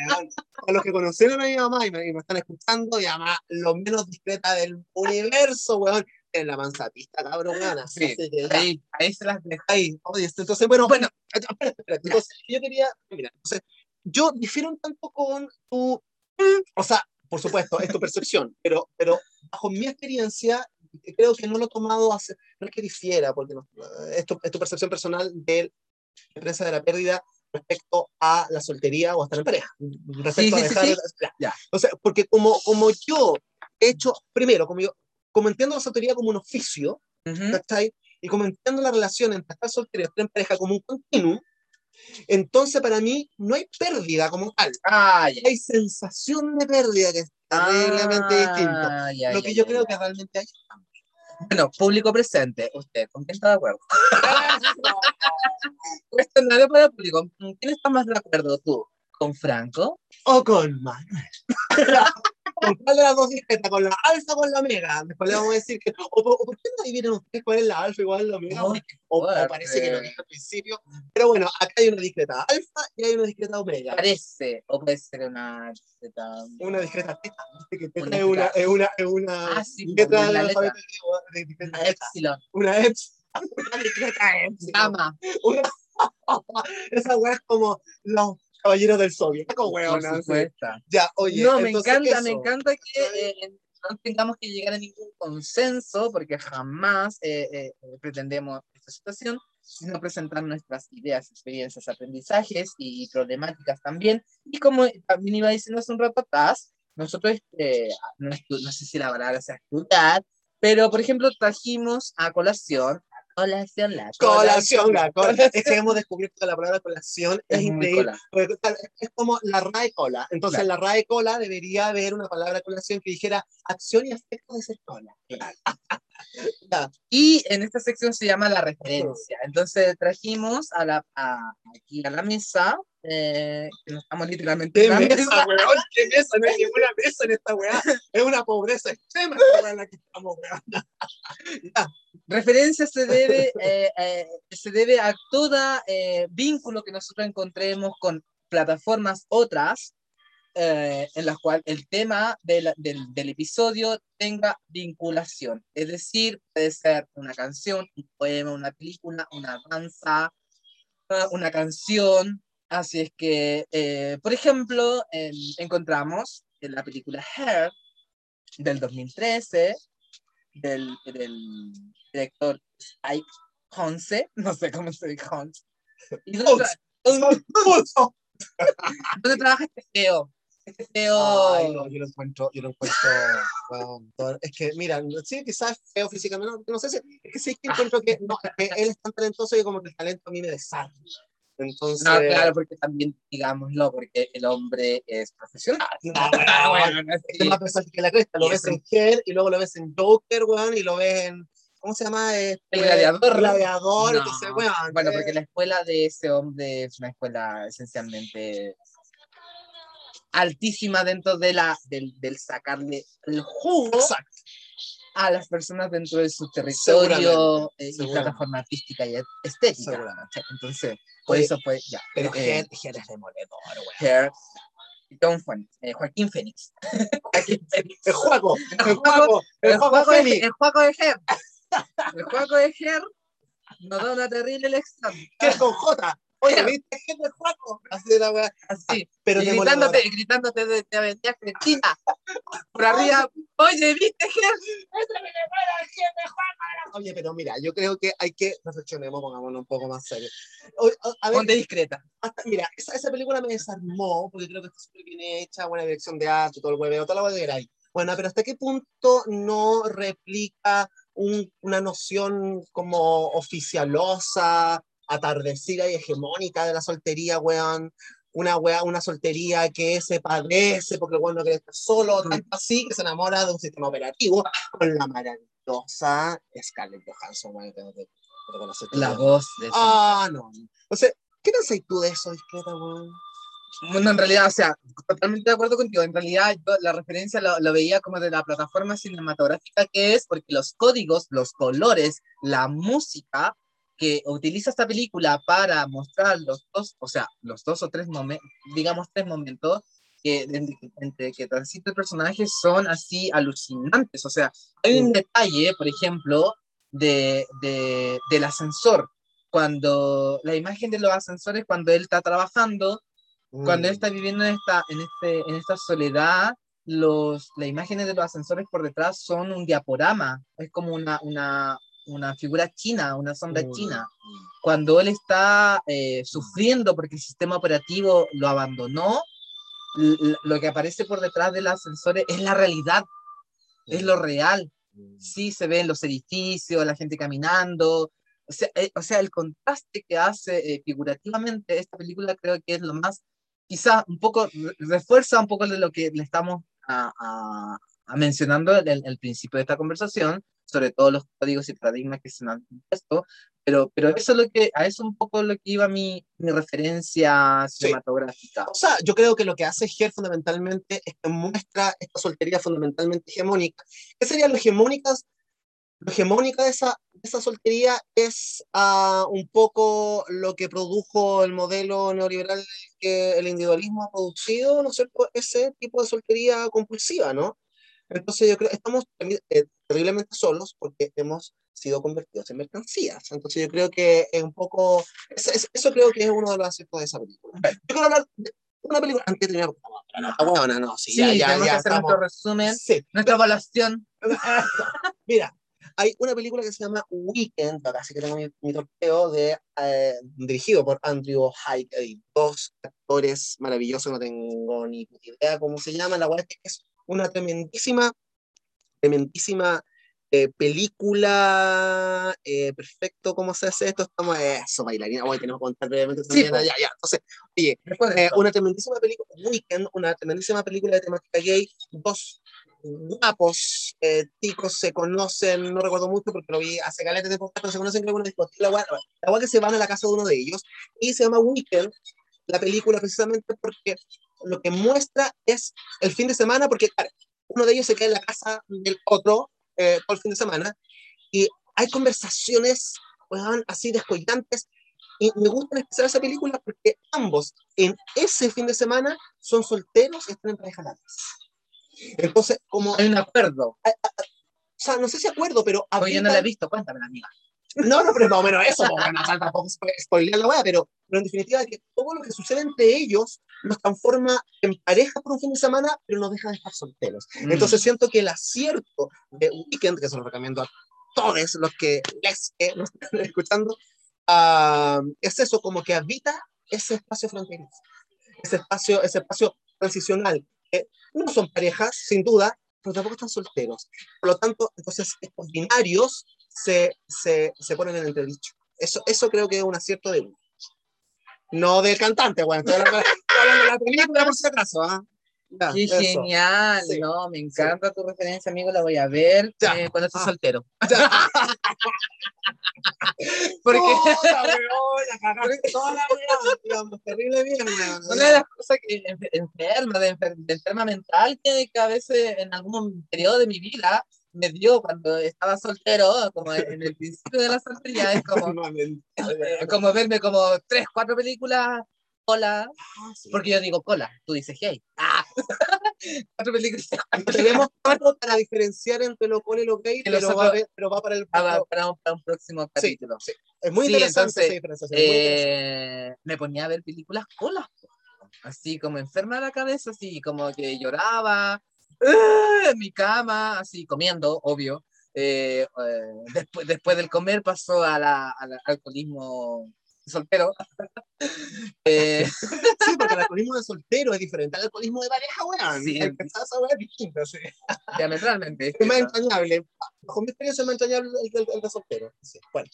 Weón. A los que conocieron a mi mamá y me, y me están escuchando, mi mamá, lo menos discreta del universo, weón, en la manzapista, cabrón, gana. Sí, que. Ahí, ahí se las oye, esto- entonces, bueno, Bueno, espérate, espérate, entonces, yo quería, mira, entonces, yo difiero un tanto con tu, mm, o sea, por supuesto, es tu percepción, pero, pero bajo mi experiencia, creo que no lo he tomado hace, no es que difiera, porque no, es, tu, es tu percepción personal de la prensa de la pérdida respecto a la soltería o a estar en pareja, respecto Sí, a sí, sí, dejar, sí. ya. Ya. O sea, porque como, como yo he hecho, primero, como yo, como entiendo la soltería como un oficio, ujú, ¿cachai? Y como entiendo la relación entre estar soltero y estar en pareja como un continuo, entonces para mí no hay pérdida como tal. Ah. Hay sensación de pérdida que es terriblemente distinto. Ah, ya, Lo que yo creo que realmente hay. Bueno, público presente, usted, ¿con quién está de acuerdo? Cuestionario para el público, ¿con quién está más de acuerdo tú? ¿Con Franco? o con Manuel. ¿Con cuál de las dos discretas? ¿Con la alfa o con la omega? Después le vamos a decir que. O, o- ¿por qué no adivinen ustedes cuál es la alfa y cuál es la omega? O, o parece que lo dije al principio. Pero bueno, acá hay una discreta alfa y hay una discreta omega. Parece, o puede ser una... Una discreta teta. ¿viste? Que teta Una es una, discreta. es una, es una Ah, sí, letra del alfabeto griego discreta Una. Epsilon, Una eps. Una epsilon. gamma, Una- Esa weá es como los caballeros del por weona. Ya, oye. no, me encanta, me eso. encanta que eh, no tengamos que llegar a ningún consenso, porque jamás eh, eh, pretendemos esta situación, sino presentar nuestras ideas, experiencias, aprendizajes y problemáticas también. Y como también iba diciendo hace un rato atrás, nosotros, eh, no, no sé si la palabra sea estudiar, pero por ejemplo trajimos a colación, colación, la Colación, la col- Colación. Es que hemos descubierto que la palabra colación es, Es increíble. Es como la RAE cola. Entonces, Claro. la RAE cola debería haber una palabra colación que dijera acción y aspecto de ser cola. Ya. Y en esta sección se llama la referencia. Entonces trajimos a la, a- aquí a la mesa, eh, que no estamos literalmente ¿Qué en la mesa, mesa. weón? ¿Qué mesa? No hay ninguna mesa en esta weá. Es una pobreza extrema en la que estamos, weón. Referencia se debe, eh, eh, se debe a todo vínculo que nosotros encontremos con plataformas otras, eh, en las cuales el tema del, del, del episodio tenga vinculación. Es decir, puede ser una canción, un poema, una película, una danza, ah, una canción. Así es que, eh, por ejemplo, en- encontramos en la película Hair del 2013 del, del director Spike Jonze, no sé cómo se dice Jonze. ¿Y dónde trabaja este feo? Este feo. Ay, no, yo lo encuentro, yo lo encuentro, es que, mira, sí, quizás es feo físicamente, no, no sé si, es que sí que encuentro que, no, es que él es tan talentoso y como que el talento a mí me desarma. Entonces, No, claro, porque también, digámoslo, porque el hombre es profesional. No, Ah, bueno, es más personal que la cresta, lo ves en Her y luego lo ves en Joker, weón, y lo ves en, ¿cómo se llama? El gladiador. Gladiador, No. entonces, weón, Bueno, eh, porque la escuela de ese hombre es una escuela esencialmente altísima dentro de la, del, del sacarle el jugo Exacto. A las personas dentro de su territorio eh, y plataforma artística y estética. Entonces, por Oye, eso fue ya. Pero eh, Ger es demoledor, John Phoenix, eh, Joaquín Phoenix. El juego, el juego, el juego de, el juego de Her. El juego de Her nos da una terrible lección. que es con J. Oye. ¿viste Ger del juego? Así de la weá. Así. Pero y gritándote, gritándote desde Avenida Cristina. Por arriba. Oye, ¿viste Her? Oye, pero mira, yo creo que hay que reflexionemos, pongámonos un poco más serios. A- a ver, Ponte discreta. hasta- mira, esa, esa película me desarmó, porque creo que está súper bien hecha, buena dirección de arte, todo el hueveo, toda la hueá que queráis. Bueno, pero ¿hasta qué punto no replica un- una noción como oficialosa, atardecida y hegemónica de la soltería, weón? Una weá, una soltería que se padece porque el weón no quiere estar solo, tanto así que se enamora de un sistema operativo con la maravillosa Scarlett Johansson, weón, que tengo que reconocer que La voz de Ah, no. O sea, ¿qué pensáis tú de eso, discreta, weón? Bueno, en realidad, o sea, totalmente de acuerdo contigo. En realidad, yo la referencia lo, lo veía como de la plataforma cinematográfica que es, porque los códigos, los colores, la música que utiliza esta película para mostrar los dos, o sea, los dos o tres momentos, digamos tres momentos, que entre, que transita el personaje son así alucinantes. O sea, hay un detalle, por ejemplo, de, de, del ascensor. Cuando la imagen de los ascensores, cuando él está trabajando, cuando él Mm. está viviendo en esta, en este, en esta soledad, los, las imágenes de los ascensores por detrás son un diaporama, es como una, una, una figura china, una sombra Mm. china. Cuando él está eh, sufriendo porque el sistema operativo lo abandonó, lo que aparece por detrás de los ascensores es la realidad, es lo real. Mm. Sí, se ven los edificios, la gente caminando. O sea, eh, o sea el contraste que hace eh, figurativamente esta película creo que es lo más, quizá un poco, re- refuerza un poco de lo que le estamos a- a- a mencionando el principio de esta conversación, sobre todos los códigos y paradigmas que se han impuesto, pero, pero eso es lo que, a eso un poco lo que iba mi, mi referencia Sí. cinematográfica. O sea, yo creo que lo que hace Ger fundamentalmente es que muestra esta soltería fundamentalmente hegemónica. ¿Qué sería lo hegemónicas? Lo hegemónica de esa, de esa soltería es ah, un poco lo que produjo el modelo neoliberal que el individualismo ha producido, ¿no es cierto? Ese tipo de soltería compulsiva, ¿no? Entonces yo creo que estamos eh, terriblemente solos porque hemos sido convertidos en mercancías. Entonces yo creo que es un poco, eso, creo que es uno de los aciertos de esa película. Yo quiero hablar de una película antes de terminar, no, no, no, huevona, no, sí, Sí, ya, ya, tenemos ya que hacer estamos- nuestro resumen, Sí, nuestra evaluación. Mira, hay una película que se llama Weekend, acá sí que tengo mi, mi torpeo, de, eh, dirigido por Andrew Hyde, hay dos actores maravillosos, no tengo ni idea cómo se llama, la verdad es que es una tremendísima, tremendísima eh, película, eh, perfecto, ¿cómo se hace esto? Estamos, eso, bailarina, hoy tenemos que contar brevemente Sí, po. ya, ya, entonces, oye, eh, una tremendísima película, Weekend, una tremendísima película de temática gay, dos guapos eh, chicos se conocen, no recuerdo mucho porque lo vi hace caleta de pero se conocen creo que en una discoteca, la que se van a la casa de uno de ellos, y se llama Weekend, la película precisamente porque lo que muestra es el fin de semana, porque claro, uno de ellos se queda en la casa del otro eh, todo el fin de semana, y hay conversaciones weón, así descollantes, y me gusta especial esa película porque ambos en ese fin de semana son solteros y están en pareja. Entonces, como, o Hay un acuerdo. sea, no sé si acuerdo, pero Oye, yo no la he visto, cuéntame, amiga. No, no, pero es más o menos eso, pues, bueno, tampoco spo- spoilear la wea, pero, pero en definitiva que todo lo que sucede entre ellos los transforma en pareja por un fin de semana, pero no deja de estar solteros. Mm. Entonces siento que el acierto de Weekend, que se lo recomiendo a todos los que les que nos están escuchando, ah, es eso, como que habita ese espacio fronterizo, ese espacio, ese espacio transicional. que no son parejas, sin duda, pero tampoco están solteros. Por lo tanto, entonces estos binarios se, se, se ponen en entredicho. Eso, eso creo que es un acierto de uno. No del cantante, bueno, estoy hablando, estoy hablando de la película por si acaso. ¿ah? Ya, Qué eso. genial, Sí, no, me encanta tu referencia, amigo, la voy a ver eh, cuando estés Ah. soltero. Porque Puta, weón, toda la digamos, terrible bien, una de las cosas que enfer- enferma, de, enfer- de enferma mental, que, que a veces en algún periodo de mi vida me dio cuando estaba soltero, como en el principio de la soltería, es como, eh, como verme como tres, cuatro películas cola, Ah, sí. porque yo digo cola, tú dices gay. Ah. cuatro películas Tenemos algo para diferenciar entre lo cool y lo gay, pero, nosotros- va, pero va para el. para, para un, para un próximo Sí, capítulo. sí. Es muy Sí, interesante entonces, esa diferenciación. muy interesante. eh, me ponía a ver películas colas, así como enferma de la cabeza, así como que lloraba ¡ah! en mi cama, así comiendo, obvio. Eh, eh, después, después del comer pasó a la- al alcoholismo soltero. Eh, Sí, porque el alcoholismo de soltero es diferente al alcoholismo de pareja, weón. Sí. El esa weá es distinta, sí. diametralmente. Es más entrañable. Bajo mi experiencia es más entrañable el, el- el de soltero. Sí. Bueno,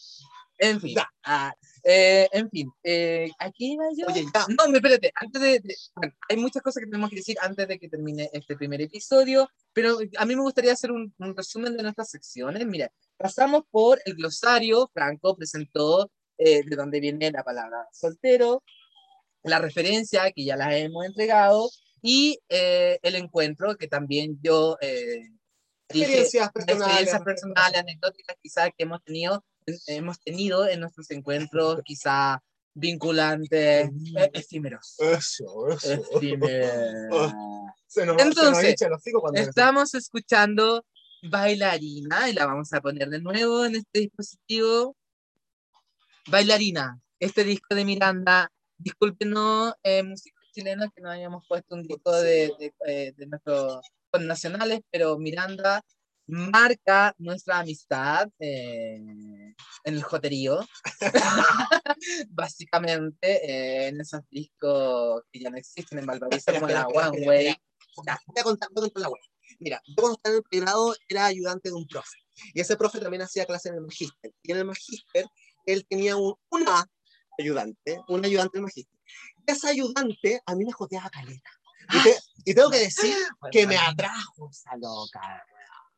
En fin, ah, eh, en fin, eh, aquí iba yo. oye, ya. No, espérate, antes de, de- bueno, hay muchas cosas que tenemos que decir antes de que termine este primer episodio, pero a mí me gustaría hacer un, un resumen de nuestras secciones. Mira, pasamos por el glosario, Franco presentó eh, de dónde viene la palabra soltero, la referencia que ya la hemos entregado y eh, el encuentro que también yo eh, dije, Experiencias personales. experiencias personales, anecdóticas quizás que hemos tenido, hemos tenido en nuestros encuentros quizás vinculantes, efímeros. Eso, eso. Efímeros. Se nos, se nos Entonces, cuando Estamos escuchando Bailarina y la vamos a poner de nuevo en este dispositivo. Bailarina, este disco de Miranda. Discúlpenos, eh, músicos chilenos, que no hayamos puesto un disco de, de, eh, de nuestros nacionales, pero Miranda marca nuestra amistad eh, en el joterío. Básicamente, eh, en esos discos que ya no existen en Valparaíso, como la One Way. Ya, voy a contar, voy a contar la web. Mira, yo cuando estaba en el pregrado era ayudante de un profe. Y ese profe también hacía clases en el magíster. Y en el magíster él tenía un, una ayudante, un ayudante del magíster. Y esa ayudante a mí me joteaba caleta. Y, te- y tengo que decir que me atrajo esa loca.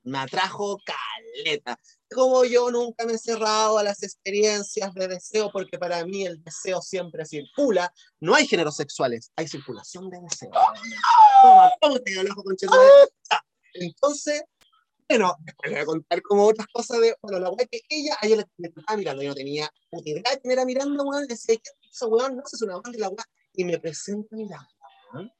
Me atrajo caleta. Como yo nunca me he cerrado a las experiencias de deseo, porque para mí el deseo siempre circula. No hay géneros sexuales, hay circulación de deseo. Entonces, bueno, después le voy a contar como otras cosas de, bueno, la weá que ella, a ella le, estaba mirando, yo no tenía puta idea de quién era mirando, weón, y decía, ¿qué es eso, weón? No, eso es una banda de la weá, y me presenta mirando, weón.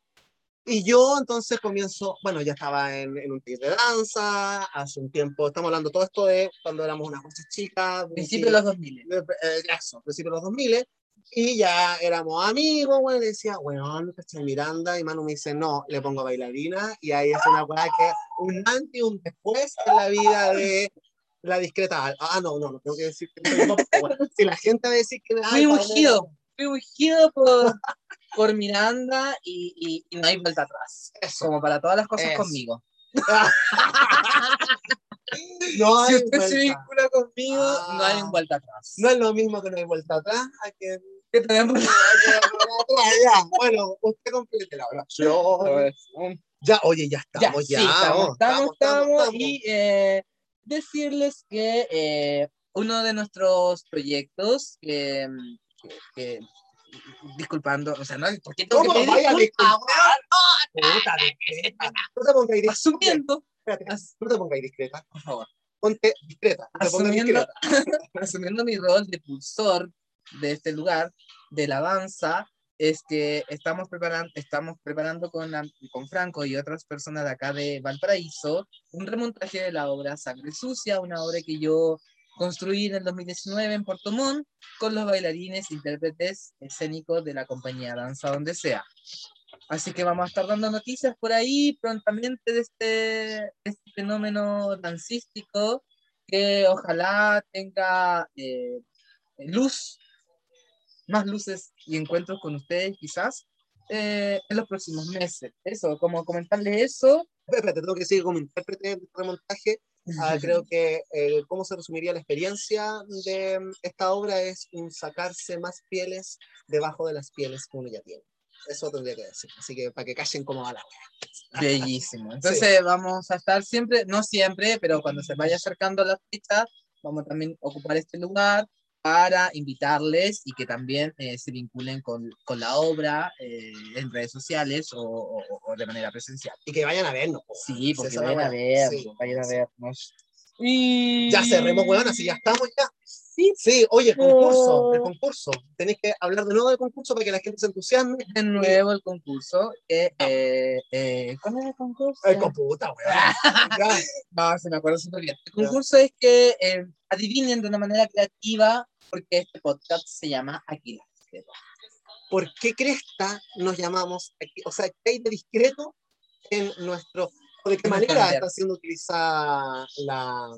Y yo entonces comienzo, bueno, ya estaba en, en un taller de danza, hace un tiempo, estamos hablando todo esto de cuando éramos unas cosas chicas, Principio de los 2000. de- eh, eso, principio de los 2000, y ya éramos amigos, bueno, y decía, weón, ¿cachai? Miranda, y Manu me dice, no, le pongo bailarina, y ahí es una weá que un antes y un después en la vida de la discreta. Ah, no, no, no tengo que decir que pop, bueno, si la gente va a decir que... Fui ungido, fui ungido por, por Miranda y, y, y no hay vuelta atrás. Eso. Como para todas las cosas Eso. conmigo. No hay si usted se vincula conmigo, Ah. no hay vuelta atrás. No es lo mismo que no hay vuelta atrás, a que... Que tenemos ya, bueno, usted complete la oración. Ya, oye, ya Ya, estamos, sí, ya. estamos, estamos, estamos, estamos. y eh, decirles que eh, uno de nuestros proyectos, que, que- que- disculpando, o sea, no, ¿por qué tengo que ¿Cómo pedir vaya? Puta, discreta. No te pongas discreta. Asumiendo, Espérate, as- no te pongas discreta. por favor, Ponte discreta. No asumiendo, discreta. asumiendo mi rol de pulsor de este lugar, de la danza, es que estamos preparando, estamos preparando con, la- con Franco y otras personas de acá de Valparaíso un remontaje de la obra Sangre Sucia, una obra que yo construí en el 2019 en Puerto Montt con los bailarines, intérpretes escénicos de la compañía Danza Donde Sea. Así que vamos a estar dando noticias por ahí prontamente de este, de este fenómeno dancístico que ojalá tenga eh, luz, más luces y encuentros con ustedes quizás eh, en los próximos meses. Eso, como comentarles eso. Espérate, tengo que decir como intérprete de remontaje. Ah, creo que eh, cómo se resumiría la experiencia de mm, esta obra es un sacarse más pieles debajo de las pieles que uno ya tiene. Eso tendría que decir. Así que para que callen como va la wea. Bellísimo. Entonces vamos a estar siempre, no siempre, pero cuando se vaya acercando la fecha, vamos a también ocupar este lugar para invitarles y que también eh, se vinculen con, con la obra eh, en redes sociales o, o- o de manera presencial. Y que vayan a vernos. po. Sí, porque vayan a ver, Sí. vayan a vernos. Y... Ya cerremos, weón, así ya estamos ya. Sí, Sí, oye, el concurso, el Oh. concurso. Tenéis que hablar de nuevo del concurso para que la gente se entusiasme. de nuevo el concurso. que, eh, eh, ¿Cuál es el concurso? El computa, weón. Ya. No, se me acuerdo súper bien. El concurso es que eh, adivinen de una manera creativa porque este podcast se llama Aquí la Discreta. ¿Por qué cresta nos llamamos aquí? O sea, ¿qué hay de discreto en nuestro... o ¿De qué manera está siendo utilizada la,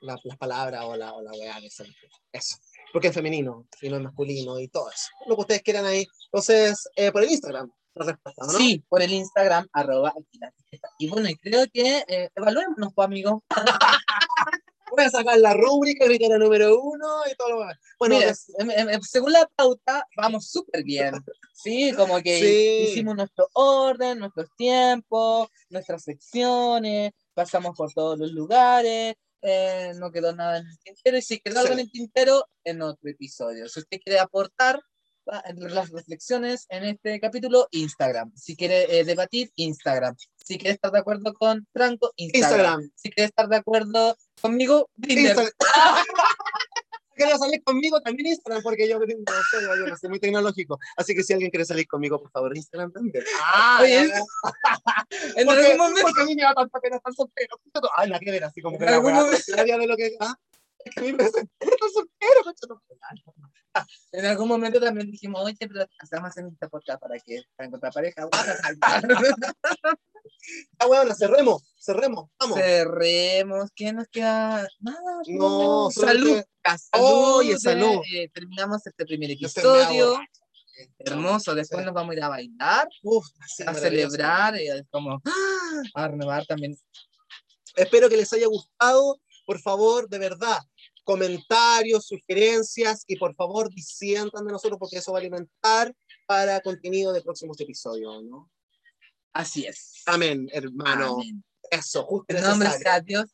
la, las palabras o la, o la weá ese- Eso. Porque es femenino y no es masculino y todo eso. Lo que ustedes quieran ahí. Entonces, eh, por el Instagram, la respuesta, ¿no? Sí, por el Instagram, arroba Aquí la. Y bueno, y creo que eh, evaluémonos, pues, amigo. Voy a sacar la rúbrica, la número uno y todo lo demás. Bueno, Mira, em- em- em, según la pauta, vamos súper bien. Sí, como que Sí. hicimos nuestro orden, nuestros tiempos, nuestras secciones, pasamos por todos los lugares, eh, no quedó nada en el tintero, y si quedó algo en el tintero, en otro episodio. Si usted quiere aportar ah, las reflexiones en este capítulo, Instagram. Si quiere eh, debatir, Instagram. Si quiere estar de acuerdo con Franco, Instagram. Instagram. Si quiere estar de acuerdo conmigo, Tinder. Instagram. Quiero salir conmigo también Instagram, porque yo no sé, yo no soy muy tecnológico. Así que si alguien quiere salir conmigo, por favor, Instagram también. Ah, Oye. En porque, algún momento porque a mí me da tanta pena estar soltero. Ay, la que ver, así como que En la nadie de lo que. Ah, es que a mí me estar soltero. En algún momento también dijimos, oye, pero estamos haciendo esta podcast para que para encontrar pareja. Ah, weón, cerremos, cerremos, vamos. Cerremos, ¿qué nos queda? Nada. No, no. salud. que- salud. Oye, de- salud. eh, terminamos este primer episodio. borracho. Hermoso. Después nos vamos a ir a bailar, Uf, a celebrar, y es como ¡ah! a renovar también. Espero que les haya gustado. Por favor, de verdad, comentarios, sugerencias y por favor disientan de nosotros porque eso va a alimentar para contenido de próximos episodios, ¿no? Así es. Amén, hermano. Amén. Eso, justo En nombre Dios.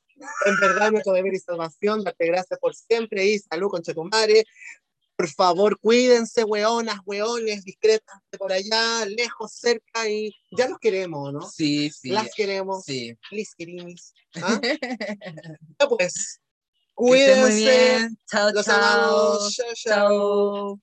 En verdad, nuestro deber y salvación, darte gracias por siempre y salud con Chetumare. Por favor, cuídense, weonas, weones, discretas de por allá, lejos, cerca y ya los queremos, ¿no? Sí, sí. Las queremos, Sí. les querimis. ¿Ah? Pues, muy cuídense. bien. Chao, Los chao. amamos. Chao, chao. Chao.